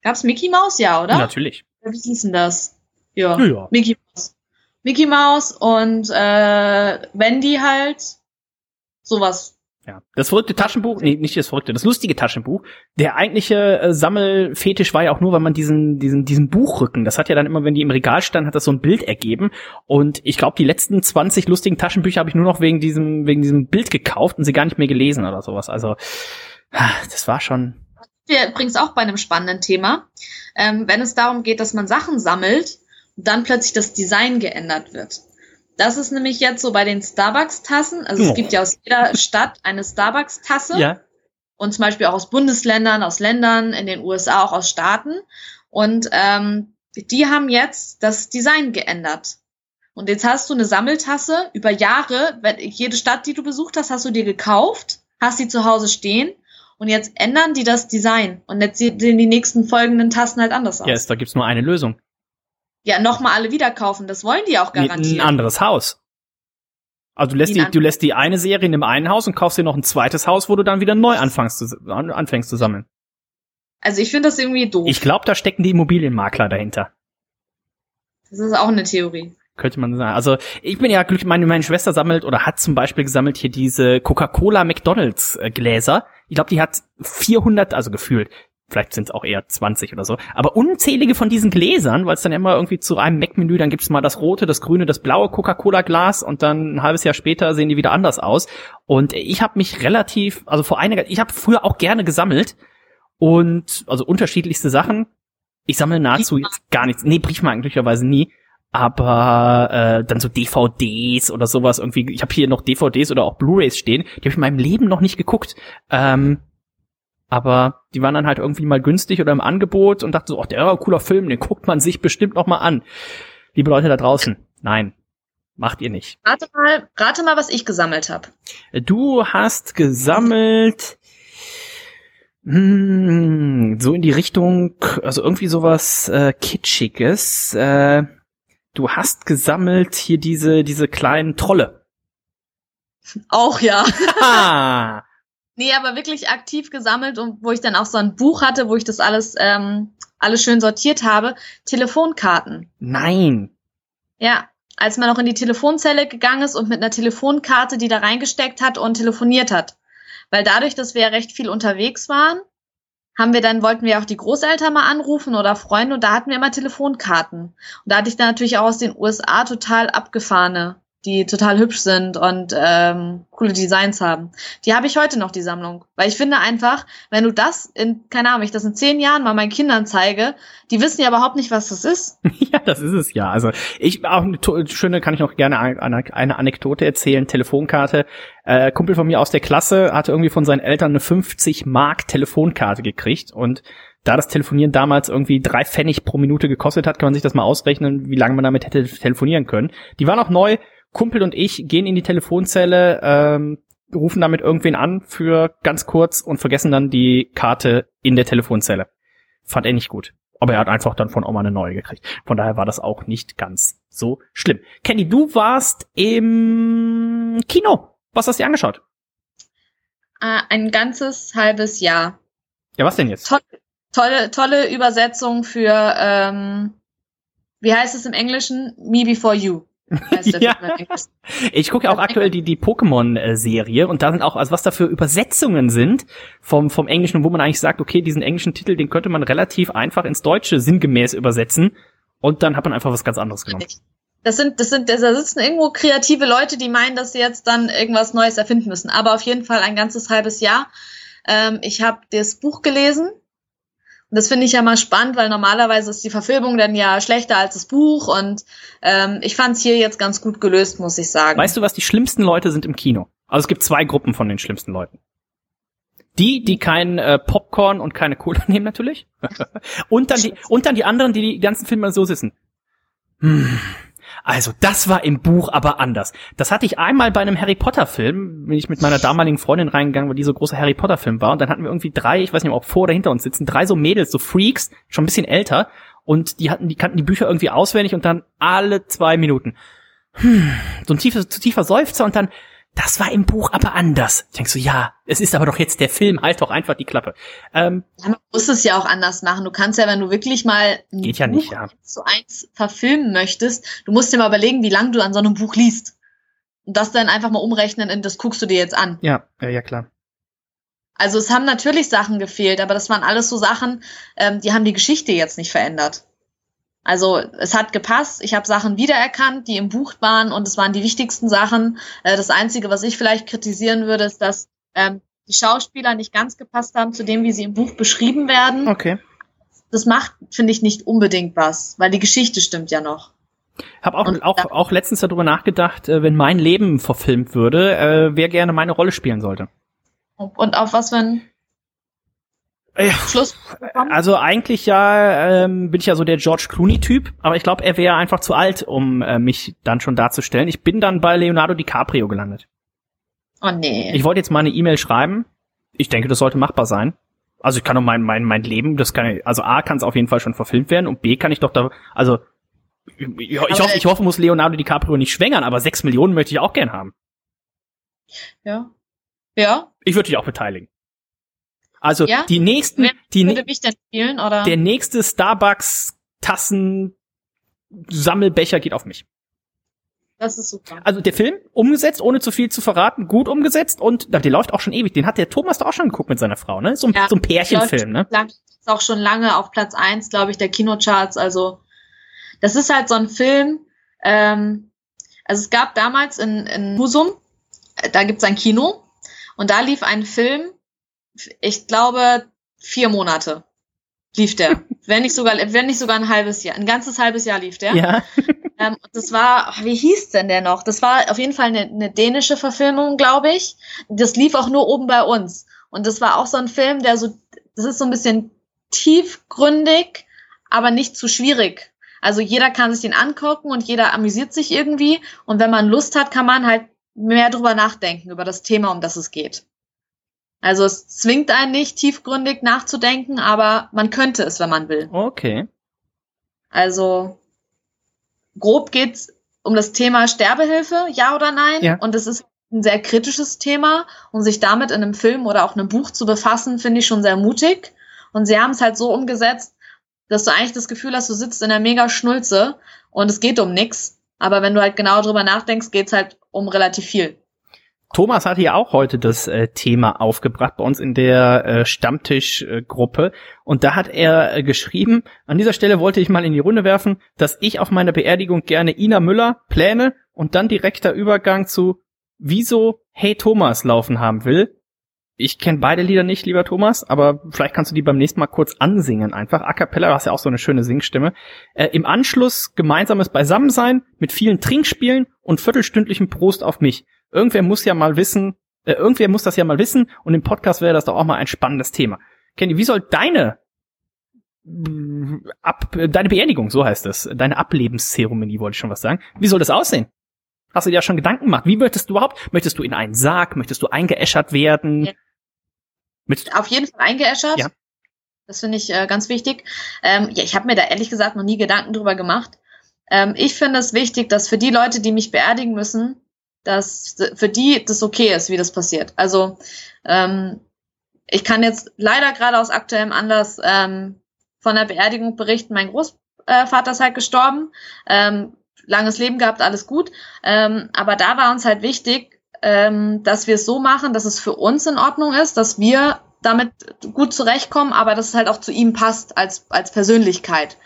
Gab's Mickey Mouse? Ja, oder? natürlich. Wie hieß denn das? Ja. Ja, ja. Mickey Mouse. Mickey Mouse und äh, Wendy halt. Sowas. Ja, das verrückte Taschenbuch, nee, nicht das verrückte, das lustige Taschenbuch. Der eigentliche äh, Sammelfetisch war ja auch nur, weil man diesen, diesen, diesen Buchrücken, das hat ja dann immer, wenn die im Regal stand, hat das so ein Bild ergeben. Und ich glaube, die letzten 20 lustigen Taschenbücher habe ich nur noch wegen diesem, wegen diesem Bild gekauft und sie gar nicht mehr gelesen oder sowas. Also, das war schon. Wir übrigens auch bei einem spannenden Thema. Ähm, wenn es darum geht, dass man Sachen sammelt dann plötzlich das Design geändert wird. Das ist nämlich jetzt so bei den Starbucks-Tassen. Also Oh. es gibt ja aus jeder Stadt eine Starbucks-Tasse. Ja. und zum Beispiel auch aus Bundesländern, aus Ländern, in den USA auch aus Staaten. Und ähm, die haben jetzt das Design geändert. Und jetzt hast du eine Sammeltasse über Jahre, jede Stadt, die du besucht hast, hast du dir gekauft, hast sie zu Hause stehen und jetzt ändern die das Design. Und jetzt sehen die nächsten folgenden Tassen halt anders aus. Ja, es- da gibt's nur eine Lösung. Ja, nochmal alle wieder kaufen, das wollen die auch garantiert. ein anderes Haus. Also du lässt, die, du lässt die eine Serie in dem einen Haus und kaufst dir noch ein zweites Haus, wo du dann wieder neu anfängst zu, an- anfängst zu sammeln. Also ich finde das irgendwie doof. Ich glaube, da stecken die Immobilienmakler dahinter. das ist auch eine Theorie. Könnte man sagen. Also ich bin ja glücklich, meine, meine Schwester sammelt oder hat zum Beispiel gesammelt hier diese Coca-Cola McDonalds äh, Gläser. Ich glaube, die hat 400, also gefühlt, vielleicht sind es auch eher 20 oder so, aber unzählige von diesen Gläsern, weil es dann immer irgendwie zu einem Mac-Menü, dann gibt's mal das rote, das grüne, das blaue Coca-Cola-Glas und dann ein halbes Jahr später sehen die wieder anders aus. Und ich habe mich relativ, also vor einiger, ich habe früher auch gerne gesammelt und also unterschiedlichste Sachen. Ich sammle nahezu jetzt gar nichts. Nee, Briefmarken glücklicherweise nie aber äh, dann so DVDs oder sowas irgendwie. Ich habe hier noch DVDs oder auch Blu-rays stehen, die habe ich in meinem Leben noch nicht geguckt. Ähm, aber die waren dann halt irgendwie mal günstig oder im Angebot und dachte so, ach, der oh, cooler Film, den guckt man sich bestimmt noch mal an. Liebe Leute da draußen, nein, macht ihr nicht. Rate mal, rate mal, was ich gesammelt habe. Du hast gesammelt Hm, so in die Richtung, also irgendwie sowas äh, Kitschiges. Äh, du hast gesammelt hier diese, diese kleinen Trolle. Auch ja. Nee, aber wirklich aktiv gesammelt und wo ich dann auch so ein Buch hatte, wo ich das alles, ähm, alles schön sortiert habe. Telefonkarten. nein. Ja. Als man noch in die Telefonzelle gegangen ist und mit einer Telefonkarte die da reingesteckt hat und telefoniert hat. Weil dadurch, dass wir ja recht viel unterwegs waren, haben wir dann, wollten wir auch die Großeltern mal anrufen oder Freunde und da hatten wir immer Telefonkarten. Und da hatte ich dann natürlich auch aus den USA total abgefahrene, die total hübsch sind und ähm, coole Designs haben. Die habe ich heute noch, die Sammlung. Weil ich finde einfach, wenn du das in, keine Ahnung, ich das in zehn Jahren mal meinen Kindern zeige, die wissen ja überhaupt nicht, was das ist. Ja, das ist es ja. Also ich auch eine schöne kann ich noch gerne eine, eine Anekdote erzählen. Telefonkarte. Äh, Kumpel von mir aus der Klasse hatte irgendwie von seinen Eltern eine 50 Mark Telefonkarte gekriegt und da das Telefonieren damals irgendwie drei Pfennig pro Minute gekostet hat, kann man sich das mal ausrechnen, wie lange man damit hätte telefonieren können. Die war noch neu. Kumpel und ich gehen in die Telefonzelle, ähm, rufen damit irgendwen an für ganz kurz und vergessen dann die Karte in der Telefonzelle. Fand er nicht gut. Aber er hat einfach dann von Oma eine neue gekriegt. Von daher war das auch nicht ganz so schlimm. Kenny, du warst im Kino. Was hast du dir angeschaut? Äh, ein ganzes halbes Jahr. Ja, was denn jetzt? Toll, tolle, tolle Übersetzung für, ähm, wie heißt es im Englischen? Me Before You. Der Ja. Ich gucke ja auch aktuell die, die Pokémon-Serie und da sind auch, also was da für Übersetzungen sind vom, vom Englischen, wo man eigentlich sagt, okay, diesen englischen Titel, den könnte man relativ einfach ins Deutsche sinngemäß übersetzen und dann hat man einfach was ganz anderes genommen. Das sind, das sind, da sitzen irgendwo kreative Leute, die meinen, dass sie jetzt dann irgendwas Neues erfinden müssen. Aber auf jeden Fall ein ganzes halbes Jahr. Ähm, ich habe das Buch gelesen. Das finde ich ja mal spannend, weil normalerweise ist die Verfilmung dann ja schlechter als das Buch. Und ähm, ich fand es hier jetzt ganz gut gelöst, muss ich sagen. Weißt du, was die schlimmsten Leute sind im Kino? Also es gibt zwei Gruppen von den schlimmsten Leuten. Die, die kein äh, Popcorn und keine Cola nehmen natürlich. und dann die und dann die anderen, die die ganzen Filme so sitzen. Hm. Also, das war im Buch aber anders. Das hatte ich einmal bei einem Harry Potter Film, bin ich mit meiner damaligen Freundin reingegangen, weil die so große Harry Potter Film war und dann hatten wir irgendwie drei, ich weiß nicht, ob vor oder hinter uns sitzen, drei so Mädels, so Freaks, schon ein bisschen älter und die hatten die kannten die Bücher irgendwie auswendig und dann alle zwei Minuten hm, so ein tiefer, zu tiefer Seufzer und dann, das war im Buch aber anders. Ich denk so, ja, es ist aber doch jetzt der Film, halt doch einfach die Klappe. Ähm, Ja, man muss es ja auch anders machen. Du kannst ja, wenn du wirklich mal ein Geht ja Buch nicht, ja. eins zu eins verfilmen möchtest, du musst dir mal überlegen, wie lange du an so einem Buch liest. Und das dann einfach mal umrechnen in das guckst du dir jetzt an. ja, ja, ja, klar. Also es haben natürlich Sachen gefehlt, aber das waren alles so Sachen, ähm, die haben die Geschichte jetzt nicht verändert. Also es hat gepasst, ich habe Sachen wiedererkannt, die im Buch waren und es waren die wichtigsten Sachen. Äh, das Einzige, was ich vielleicht kritisieren würde, ist, dass ähm, die Schauspieler nicht ganz gepasst haben zu dem, wie sie im Buch beschrieben werden. Okay. Das macht, finde ich, nicht unbedingt was, weil die Geschichte stimmt ja noch. Hab auch, Und auch, auch letztens darüber nachgedacht, äh, wenn mein Leben verfilmt würde, äh, wer gerne meine Rolle spielen sollte. Und auf was für einen Ja, Schluss? Also eigentlich ja ähm, bin ich ja so der George Clooney-Typ, aber ich glaube, er wäre einfach zu alt, um äh, mich dann schon darzustellen. Ich bin dann bei Leonardo DiCaprio gelandet. Oh nee. Ich wollte jetzt mal eine E-Mail schreiben. Ich denke, das sollte machbar sein. Also ich kann doch mein, mein, mein Leben, das kann ich, also A kann es auf jeden Fall schon verfilmt werden und B kann ich doch da, also ich, ich, hoffe, ich hoffe, muss Leonardo DiCaprio nicht schwängern, aber sechs Millionen möchte ich auch gern haben. ja. Ja. Ich würde dich auch beteiligen. Also Ja? die nächsten, Wer die, Würde mich denn spielen oder? der nächste Starbucks Tassen Sammelbecher geht auf mich. das ist super. Also der Film umgesetzt, ohne zu viel zu verraten, gut umgesetzt und der läuft auch schon ewig. Den hat der Thomas da auch schon geguckt mit seiner Frau, ne? So, ein- Ja, so ein Pärchenfilm, ne? Lang, ist auch schon lange auf Platz eins, glaube ich, der Kinocharts. Also das ist halt so ein Film. Ähm, also es gab damals in, in Husum, äh, da gibt's ein Kino und da lief ein Film, ich glaube vier Monate lief der, wenn nicht sogar, wenn nicht sogar ein halbes Jahr, ein ganzes halbes Jahr lief der. Ja. Ähm, und das war, wie hieß denn der noch? Das war auf jeden Fall eine, eine dänische Verfilmung, glaube ich. Das lief auch nur oben bei uns. Und das war auch so ein Film, der so, das ist so ein bisschen tiefgründig, aber nicht zu schwierig. Also jeder kann sich den angucken und jeder amüsiert sich irgendwie. Und wenn man Lust hat, kann man halt mehr drüber nachdenken, über das Thema, um das es geht. Also es zwingt einen nicht, tiefgründig nachzudenken, aber man könnte es, wenn man will. Okay. Also grob geht's um das Thema Sterbehilfe, ja oder nein? Ja. Und es ist ein sehr kritisches Thema und sich damit in einem Film oder auch einem Buch zu befassen, finde ich schon sehr mutig. Und sie haben es halt so umgesetzt, dass du eigentlich das Gefühl hast, du sitzt in der mega Schnulze und es geht um nix. Aber wenn du halt genau drüber nachdenkst, geht's halt um relativ viel. Thomas hatte ja auch heute das äh, Thema aufgebracht bei uns in der äh, Stammtischgruppe. und da hat er äh, geschrieben, an dieser Stelle wollte ich mal in die Runde werfen, dass ich auf meiner Beerdigung gerne Ina Müller pläne und dann direkter Übergang zu Wieso Hey Thomas laufen haben will. Ich kenne beide Lieder nicht, lieber Thomas, aber vielleicht kannst du die beim nächsten Mal kurz ansingen. Einfach A cappella, hast ja auch so eine schöne Singstimme. Äh, Im Anschluss gemeinsames Beisammensein mit vielen Trinkspielen und viertelstündlichem Prost auf mich. Irgendwer muss ja mal wissen, äh, irgendwer muss das ja mal wissen und im Podcast wäre das doch auch mal ein spannendes Thema. Kenny, wie soll deine Ab, deine Beerdigung, so heißt es, deine Ablebenszeremonie, wollte ich schon was sagen. Wie soll das aussehen? Hast du dir ja schon Gedanken gemacht? Wie möchtest du überhaupt? Möchtest du in einen Sarg? Möchtest du eingeäschert werden? Ja. Auf jeden Fall eingeäschert. Ja. Das finde ich äh, ganz wichtig. Ähm, ja, ich habe mir da ehrlich gesagt noch nie Gedanken drüber gemacht. Ähm, ich finde es wichtig, dass für die Leute, die mich beerdigen müssen, dass für die das okay ist, wie das passiert. Also ähm, ich kann jetzt leider gerade aus aktuellem Anlass ähm, von der Beerdigung berichten. Mein Großvater ist halt gestorben. Ähm, langes Leben gehabt, alles gut. Ähm, aber da war uns halt wichtig, ähm, dass wir es so machen, dass es für uns in Ordnung ist, dass wir damit gut zurechtkommen, aber dass es halt auch zu ihm passt als, als Persönlichkeit.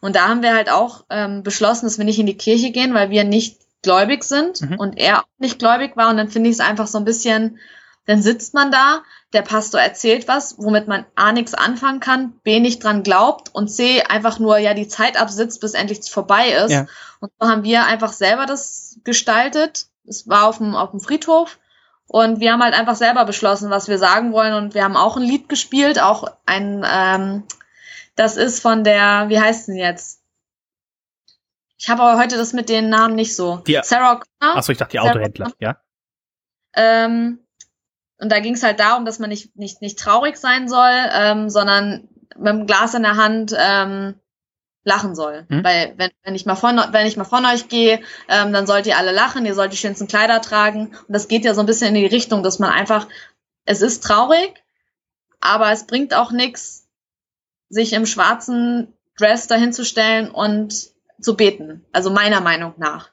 Und da haben wir halt auch ähm, beschlossen, dass wir nicht in die Kirche gehen, weil wir nicht gläubig sind mhm. und er auch nicht gläubig war. Und dann finde ich es einfach so ein bisschen, dann sitzt man da, der Pastor erzählt was, womit man A nichts anfangen kann, B nicht dran glaubt und C einfach nur ja die Zeit absitzt, bis endlich vorbei ist. Ja. Und so haben wir einfach selber das gestaltet. Es war auf dem, auf dem Friedhof. Und wir haben halt einfach selber beschlossen, was wir sagen wollen. Und wir haben auch ein Lied gespielt, auch ein, ähm, das ist von der, wie heißt denn jetzt? Ich habe aber heute das mit den Namen nicht so. Die, Sarah Connor. Achso, ich dachte die Autohändler, ja. Ähm, und da ging es halt darum, dass man nicht, nicht, nicht traurig sein soll, ähm, sondern mit dem Glas in der Hand ähm, lachen soll. Mhm. Weil wenn, wenn ich mal von wenn ich mal von euch gehe, ähm, dann sollt ihr alle lachen, ihr sollt die schönsten Kleider tragen. Und das geht ja so ein bisschen in die Richtung, dass man einfach, es ist traurig, aber es bringt auch nichts, sich im schwarzen Dress dahinzustellen und zu beten. Also meiner Meinung nach.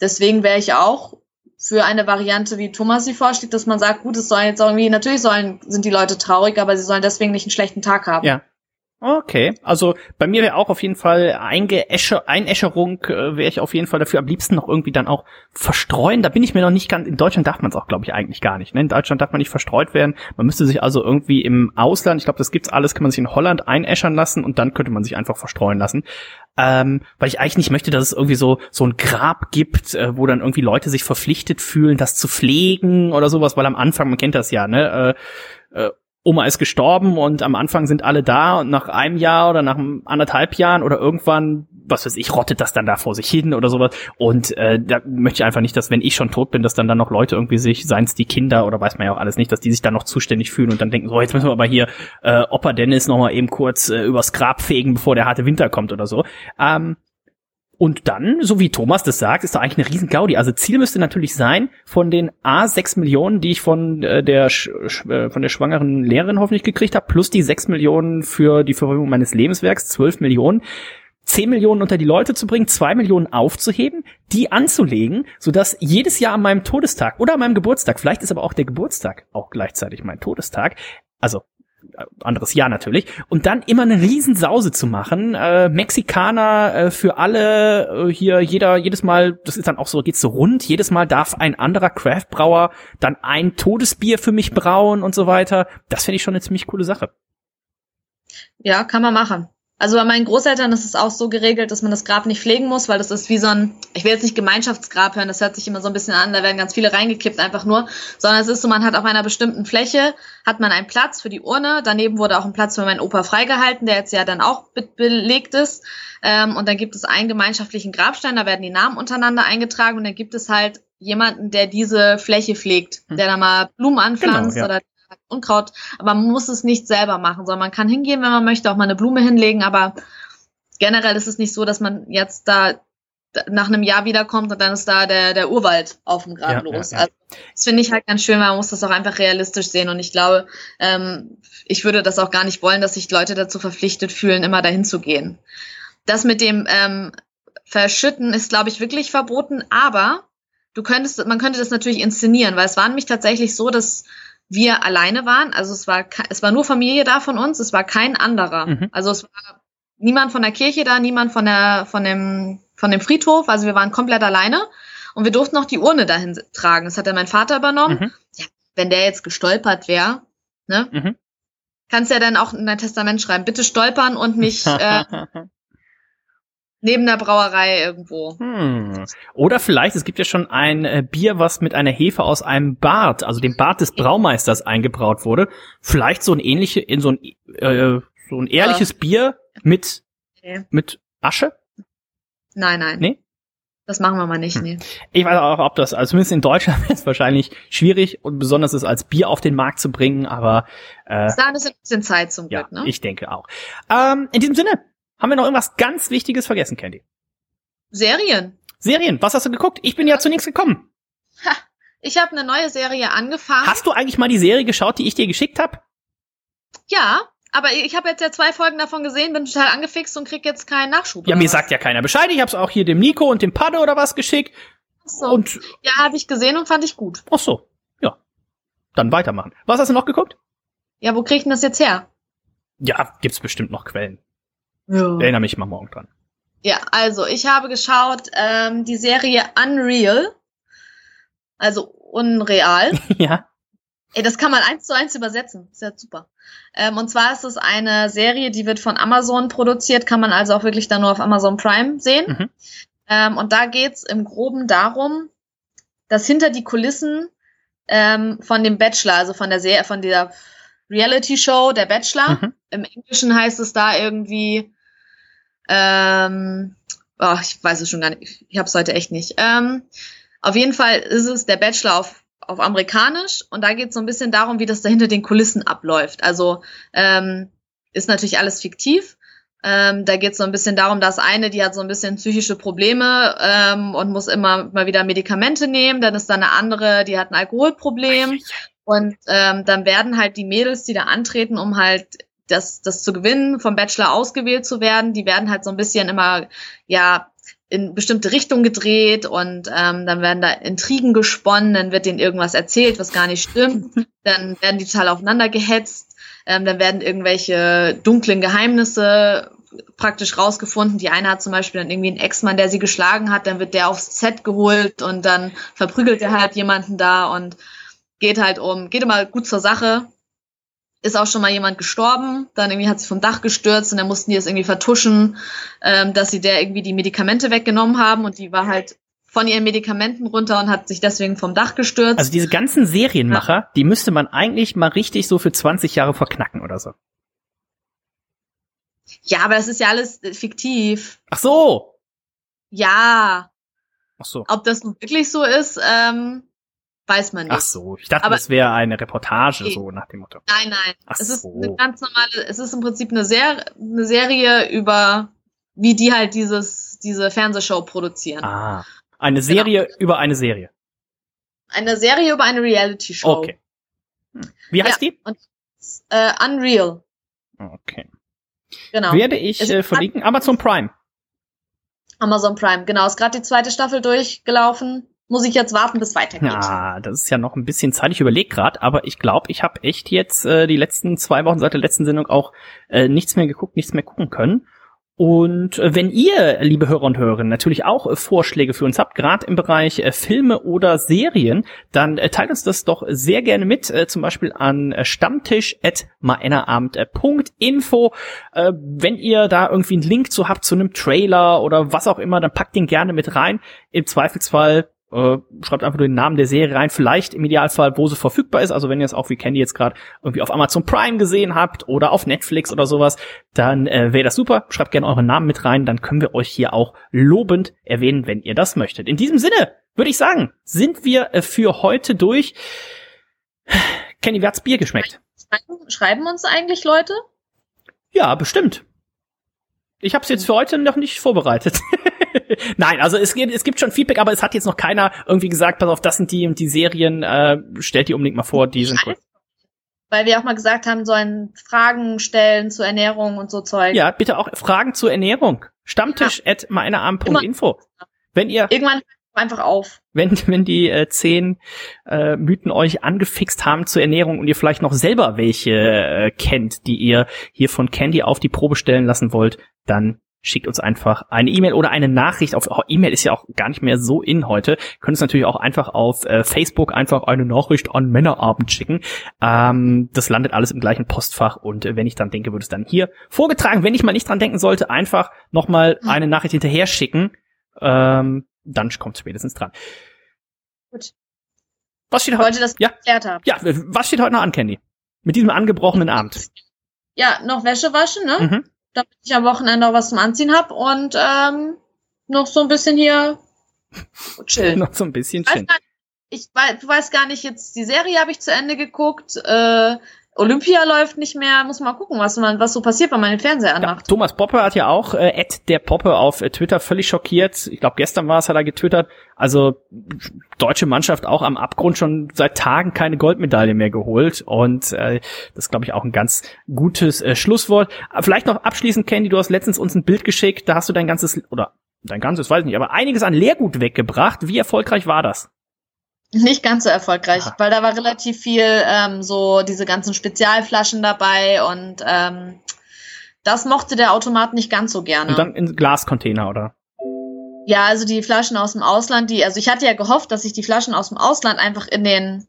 Deswegen wäre ich auch für eine Variante, wie Thomas sie vorschlägt, dass man sagt, gut, es sollen jetzt irgendwie, natürlich sollen, sind die Leute traurig, aber sie sollen deswegen nicht einen schlechten Tag haben. Ja. Okay, also bei mir wäre auch auf jeden Fall Eingeäscher, Einäscherung äh, wäre ich auf jeden Fall dafür am liebsten noch irgendwie dann auch verstreuen. Da bin ich mir noch nicht ganz, in Deutschland darf man es auch, glaube ich, eigentlich gar nicht. Ne? In Deutschland darf man nicht verstreut werden. Man müsste sich also irgendwie im Ausland, ich glaube, das gibt's alles, kann man sich in Holland einäschern lassen und dann könnte man sich einfach verstreuen lassen. Ähm, weil ich eigentlich nicht möchte, dass es irgendwie so so ein Grab gibt, äh, wo dann irgendwie Leute sich verpflichtet fühlen, das zu pflegen oder sowas, weil am Anfang, man kennt das ja, ne? Äh, äh, Oma ist gestorben und am Anfang sind alle da und nach einem Jahr oder nach anderthalb Jahren oder irgendwann, was weiß ich, rottet das dann da vor sich hin oder sowas. Und äh, da möchte ich einfach nicht, dass wenn ich schon tot bin, dass dann dann noch Leute irgendwie sich, seien es die Kinder oder weiß man ja auch alles nicht, dass die sich dann noch zuständig fühlen und dann denken, so, jetzt müssen wir aber hier äh, Opa Dennis noch mal eben kurz äh, übers Grab fegen, bevor der harte Winter kommt oder so. Ähm, und dann, so wie Thomas das sagt, ist da eigentlich eine riesen Gaudi. Also Ziel müsste natürlich sein, von den A 6 Millionen, die ich von äh, der äh, von der schwangeren Lehrerin hoffentlich gekriegt habe, plus die 6 Millionen für die Verfolgung meines Lebenswerks, 12 Millionen, 10 Millionen unter die Leute zu bringen, 2 Millionen aufzuheben, die anzulegen, sodass jedes Jahr an meinem Todestag oder an meinem Geburtstag, vielleicht ist aber auch der Geburtstag auch gleichzeitig mein Todestag, also anderes Jahr natürlich. Und dann immer eine Riesensause zu machen, äh, Mexikaner äh, für alle, äh, hier jeder, jedes Mal, das ist dann auch so, geht's so rund, jedes Mal darf ein anderer Craftbrauer dann ein Todesbier für mich brauen und so weiter. Das finde ich schon eine ziemlich coole Sache. Ja, kann man machen. Also bei meinen Großeltern ist es auch so geregelt, dass man das Grab nicht pflegen muss, weil das ist wie so ein, ich will jetzt nicht Gemeinschaftsgrab hören, das hört sich immer so ein bisschen an, da werden ganz viele reingekippt einfach nur, sondern es ist so, man hat auf einer bestimmten Fläche, hat man einen Platz für die Urne, daneben wurde auch ein Platz für meinen Opa freigehalten, der jetzt ja dann auch be belegt ist, ähm, und dann gibt es einen gemeinschaftlichen Grabstein, da werden die Namen untereinander eingetragen und dann gibt es halt jemanden, der diese Fläche pflegt, hm. der da mal Blumen anpflanzt genau, ja. oder Unkraut, aber man muss es nicht selber machen, sondern man kann hingehen, wenn man möchte, auch mal eine Blume hinlegen, aber generell ist es nicht so, dass man jetzt da nach einem Jahr wiederkommt und dann ist da der, der Urwald auf dem Grad ja, los. Ja, ja. Also, das finde ich halt ganz schön, weil man muss das auch einfach realistisch sehen und ich glaube, ähm, ich würde das auch gar nicht wollen, dass sich Leute dazu verpflichtet fühlen, immer dahin zu gehen. Das mit dem ähm, Verschütten ist, glaube ich, wirklich verboten, aber du könntest, man könnte das natürlich inszenieren, weil es war nämlich tatsächlich so, dass wir alleine waren. Also es war, es war nur Familie da von uns, es war kein anderer. Mhm. Also es war niemand von der Kirche da, niemand von der, von dem, von dem Friedhof. Also wir waren komplett alleine und wir durften noch die Urne dahin tragen. Das hat dann mein Vater übernommen. Mhm. Ja, wenn der jetzt gestolpert wäre, ne? Mhm. Kannst ja dann auch in dein Testament schreiben, bitte stolpern und mich äh, neben der Brauerei irgendwo. Hm. Oder vielleicht, es gibt ja schon ein äh, Bier, was mit einer Hefe aus einem Bart, also dem Bart des Braumeisters eingebraut wurde. Vielleicht so ein ähnliche, in so ein, äh, so ein ehrliches ja. Bier mit, okay. mit Asche? Nein, nein. Nee? Das machen wir mal nicht, hm. nee. Ich weiß auch, ob das, also zumindest in Deutschland ist es wahrscheinlich schwierig und besonders es als Bier auf den Markt zu bringen, aber äh, da ist ein bisschen Zeit zum Glück, ja, ne? Ich denke auch. Ähm, in diesem Sinne, haben wir noch irgendwas ganz Wichtiges vergessen, Candy? Serien. Serien, was hast du geguckt? Ich bin ja zu nichts gekommen. Ha, ich habe eine neue Serie angefangen. Hast du eigentlich mal die Serie geschaut, die ich dir geschickt habe? Ja, aber ich habe jetzt ja zwei Folgen davon gesehen, bin total angefixt und krieg jetzt keinen Nachschub. Ja, mir was? sagt ja keiner Bescheid. Ich habe es auch hier dem Nico und dem Padde oder was geschickt. Ach so. Und ja, habe ich gesehen und fand ich gut. Ach so. Ja. Dann weitermachen. Was hast du noch geguckt? Ja, wo krieg ich denn das jetzt her? Ja, gibt's bestimmt noch Quellen. Ja. Erinnere mich mal morgen dran. Ja, also ich habe geschaut ähm, die Serie Unreal, also unreal. ja. Ey, das kann man eins zu eins übersetzen. Ist ja super. Ähm, und zwar ist es eine Serie, die wird von Amazon produziert, kann man also auch wirklich dann nur auf Amazon Prime sehen. Mhm. Ähm, und da geht's im Groben darum, dass hinter die Kulissen ähm, von dem Bachelor, also von der Serie, von dieser Reality Show, der Bachelor, mhm. im Englischen heißt es da irgendwie ähm, oh, ich weiß es schon gar nicht. Ich habe es heute echt nicht. Ähm, auf jeden Fall ist es der Bachelor auf, auf Amerikanisch und da geht es so ein bisschen darum, wie das da hinter den Kulissen abläuft. Also ähm, ist natürlich alles fiktiv. Ähm, da geht es so ein bisschen darum, dass eine, die hat so ein bisschen psychische Probleme ähm, und muss immer mal wieder Medikamente nehmen. Dann ist da eine andere, die hat ein Alkoholproblem. Und ähm, dann werden halt die Mädels, die da antreten, um halt das, das zu gewinnen, vom Bachelor ausgewählt zu werden, die werden halt so ein bisschen immer, ja, in bestimmte Richtungen gedreht und ähm, dann werden da Intrigen gesponnen, dann wird denen irgendwas erzählt, was gar nicht stimmt, dann werden die total aufeinander gehetzt, ähm, dann werden irgendwelche dunklen Geheimnisse praktisch rausgefunden. Die eine hat zum Beispiel dann irgendwie einen Ex-Mann, der sie geschlagen hat, dann wird der aufs Set geholt und dann verprügelt er halt jemanden da und geht halt um, geht immer gut zur Sache ist auch schon mal jemand gestorben, dann irgendwie hat sie vom Dach gestürzt und dann mussten die es irgendwie vertuschen, ähm, dass sie der irgendwie die Medikamente weggenommen haben und die war halt von ihren Medikamenten runter und hat sich deswegen vom Dach gestürzt. Also diese ganzen Serienmacher, ja. die müsste man eigentlich mal richtig so für 20 Jahre verknacken oder so. Ja, aber das ist ja alles fiktiv. Ach so. Ja. Ach so. Ob das nun wirklich so ist, ähm, weiß man nicht. Ach so, ich dachte, aber, das wäre eine Reportage, okay. so nach dem Motto. Nein, nein. Ach es ist so. eine ganz normale, es ist im Prinzip eine, Ser eine Serie über, wie die halt dieses, diese Fernsehshow produzieren. Ah. Eine. Serie genau. über eine Serie. Eine Serie über eine Reality-Show. Okay. Hm. Wie heißt ja, die? Und, äh, Unreal. Okay. Genau. Werde ich äh, verlinken. Amazon Prime. Amazon Prime, genau. Ist gerade die zweite Staffel durchgelaufen muss ich jetzt warten, bis weitergeht. Ja, das ist ja noch ein bisschen Zeit. Ich überlege gerade, aber ich glaube, ich habe echt jetzt äh, die letzten zwei Wochen seit der letzten Sendung auch äh, nichts mehr geguckt, nichts mehr gucken können. Und äh, wenn ihr, liebe Hörer und Hörerinnen, natürlich auch äh, Vorschläge für uns habt, gerade im Bereich äh, Filme oder Serien, dann teilt uns das doch sehr gerne mit, zum Beispiel an stammtisch.maennerabend.info. Wenn ihr da irgendwie einen Link zu habt zu einem Trailer oder was auch immer, dann packt den gerne mit rein. Im Zweifelsfall äh, schreibt einfach nur den Namen der Serie rein, vielleicht im Idealfall, wo sie verfügbar ist. Also wenn ihr es auch wie Candy jetzt gerade irgendwie auf Amazon Prime gesehen habt oder auf Netflix oder sowas, dann äh, wäre das super. Schreibt gerne euren Namen mit rein, dann können wir euch hier auch lobend erwähnen, wenn ihr das möchtet. In diesem Sinne würde ich sagen, sind wir äh, für heute durch. Kenny, wie hat's Bier geschmeckt? Schreiben, schreiben uns eigentlich Leute? Ja, bestimmt. Ich habe es jetzt für heute noch nicht vorbereitet. Nein, also es gibt, es gibt schon Feedback, aber es hat jetzt noch keiner irgendwie gesagt, pass auf, das sind die und die Serien, äh, stellt die unbedingt mal vor, die sind cool. Weil wir auch mal gesagt haben, sollen Fragen stellen zur Ernährung und so Zeug. Ja, bitte auch Fragen zur Ernährung. Stammtisch ja. at meinerarm.info. Wenn ihr irgendwann einfach auf. Wenn, wenn die äh, zehn äh, Mythen euch angefixt haben zur Ernährung und ihr vielleicht noch selber welche äh, kennt, die ihr hier von Candy auf die Probe stellen lassen wollt, dann schickt uns einfach eine E-Mail oder eine Nachricht auf oh, E-Mail ist ja auch gar nicht mehr so in heute. Könnt es natürlich auch einfach auf äh, Facebook einfach eine Nachricht an Männerabend schicken. Ähm, das landet alles im gleichen Postfach und äh, wenn ich dann denke, würde es dann hier vorgetragen. Wenn ich mal nicht dran denken sollte, einfach nochmal hm. eine Nachricht hinterher schicken. Ähm, dann kommt spätestens dran. Gut. Was steht heute? das ja. Ja, was steht heute noch an, Candy? Mit diesem angebrochenen Abend. Ja, noch Wäsche waschen, ne? Mhm damit ich am Wochenende auch was zum Anziehen hab und ähm, noch so ein bisschen hier chillen. noch so ein bisschen chillen. Ich weiß, du weißt gar nicht, jetzt die Serie habe ich zu Ende geguckt. Äh, Olympia läuft nicht mehr, muss mal gucken, was man, was so passiert, wenn man den Fernseher anmacht. Ja, Thomas Poppe hat ja auch äh, Ed der Poppe auf äh, Twitter völlig schockiert. Ich glaube, gestern war es, hat er getwittert. Also deutsche Mannschaft auch am Abgrund schon seit Tagen keine Goldmedaille mehr geholt. Und äh, das glaube ich auch ein ganz gutes äh, Schlusswort. Vielleicht noch abschließend, Candy, du hast letztens uns ein Bild geschickt, da hast du dein ganzes, oder dein ganzes, weiß ich nicht, aber einiges an Leergut weggebracht. Wie erfolgreich war das? Nicht ganz so erfolgreich, Aha. weil da war relativ viel ähm, so diese ganzen Spezialflaschen dabei und ähm, das mochte der Automat nicht ganz so gerne. Und dann in Glascontainer, oder? Ja, also die Flaschen aus dem Ausland, die, also ich hatte ja gehofft, dass ich die Flaschen aus dem Ausland einfach in den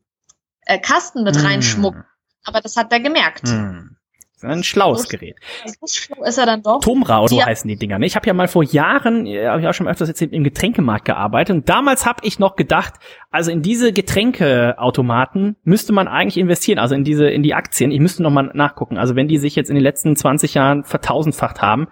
äh, Kasten mit mm. reinschmuck, aber das hat er gemerkt. Mm. Ein schlaues so, Gerät. Schlau ist er dann doch. Tomra oder so heißen die Dinger. Ne? Ich habe ja mal vor Jahren, äh, habe ich auch schon öfters erzählt, im Getränkemarkt gearbeitet. Und damals habe ich noch gedacht, also in diese Getränkeautomaten müsste man eigentlich investieren, also in diese, in die Aktien. Ich müsste noch mal nachgucken. Also wenn die sich jetzt in den letzten 20 Jahren vertausendfacht haben,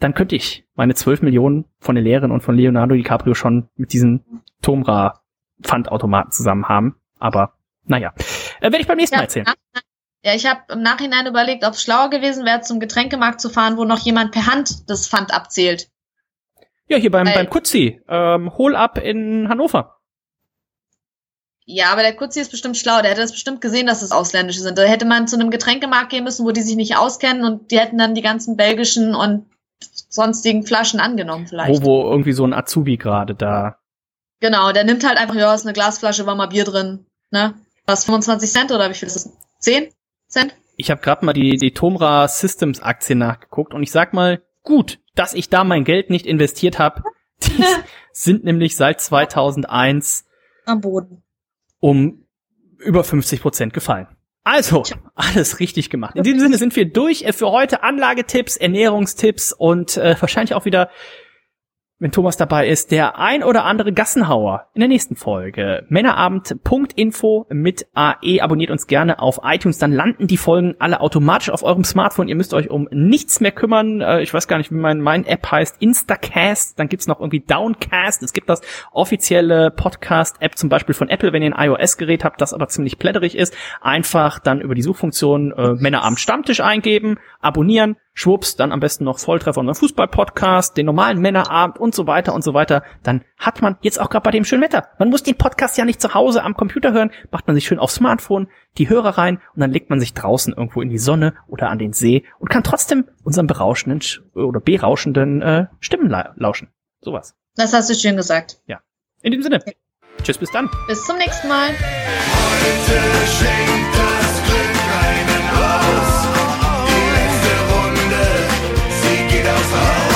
dann könnte ich meine 12 Millionen von der Lehrerin und von Leonardo DiCaprio schon mit diesen Tomra Pfandautomaten zusammen haben. Aber naja, äh, werde ich beim nächsten ja, Mal erzählen. Ja, ich habe im Nachhinein überlegt, ob es schlauer gewesen wäre, zum Getränkemarkt zu fahren, wo noch jemand per Hand das Pfand abzählt. Ja, hier beim, Weil, beim Kutzi. Ähm, Hol ab in Hannover. Ja, aber der Kutzi ist bestimmt schlau. Der hätte das bestimmt gesehen, dass es ausländische sind. Da hätte man zu einem Getränkemarkt gehen müssen, wo die sich nicht auskennen und die hätten dann die ganzen belgischen und sonstigen Flaschen angenommen vielleicht. Wo, wo irgendwie so ein Azubi gerade da. Genau, der nimmt halt einfach, ja, ist eine Glasflasche, war mal Bier drin. Ne? Was, 25 Cent oder wie viel ist das? 10? Cent? Ich habe gerade mal die, die Tomra Systems Aktie nachgeguckt und ich sag mal, gut, dass ich da mein Geld nicht investiert habe. Die sind nämlich seit 2001 am Boden um über 50 Prozent gefallen. Also, alles richtig gemacht. In diesem Sinne sind wir durch für heute Anlagetipps, Ernährungstipps und äh, wahrscheinlich auch wieder wenn Thomas dabei ist, der ein oder andere Gassenhauer in der nächsten Folge. Männerabend.info mit AE. Abonniert uns gerne auf iTunes, dann landen die Folgen alle automatisch auf eurem Smartphone. Ihr müsst euch um nichts mehr kümmern. Äh, ich weiß gar nicht, wie mein, mein App heißt. Instacast, dann gibt's noch irgendwie Downcast. Es gibt das offizielle Podcast-App zum Beispiel von Apple, wenn ihr ein iOS-Gerät habt, das aber ziemlich plätterig ist. Einfach dann über die Suchfunktion äh, Männerabend Stammtisch eingeben, abonnieren, schwupps, dann am besten noch Volltreffer unseren Fußball-Podcast, den normalen Männerabend und so weiter und so weiter. Dann hat man jetzt auch gerade bei dem schönen Wetter. Man muss den Podcast ja nicht zu Hause am Computer hören, macht man sich schön aufs Smartphone, die Hörer rein und dann legt man sich draußen irgendwo in die Sonne oder an den See und kann trotzdem unseren berauschenden oder berauschenden äh, Stimmen la lauschen. Sowas. Das hast du schön gesagt. Ja. In diesem Sinne. Tschüss, bis dann. Bis zum nächsten Mal. Heute Christmas.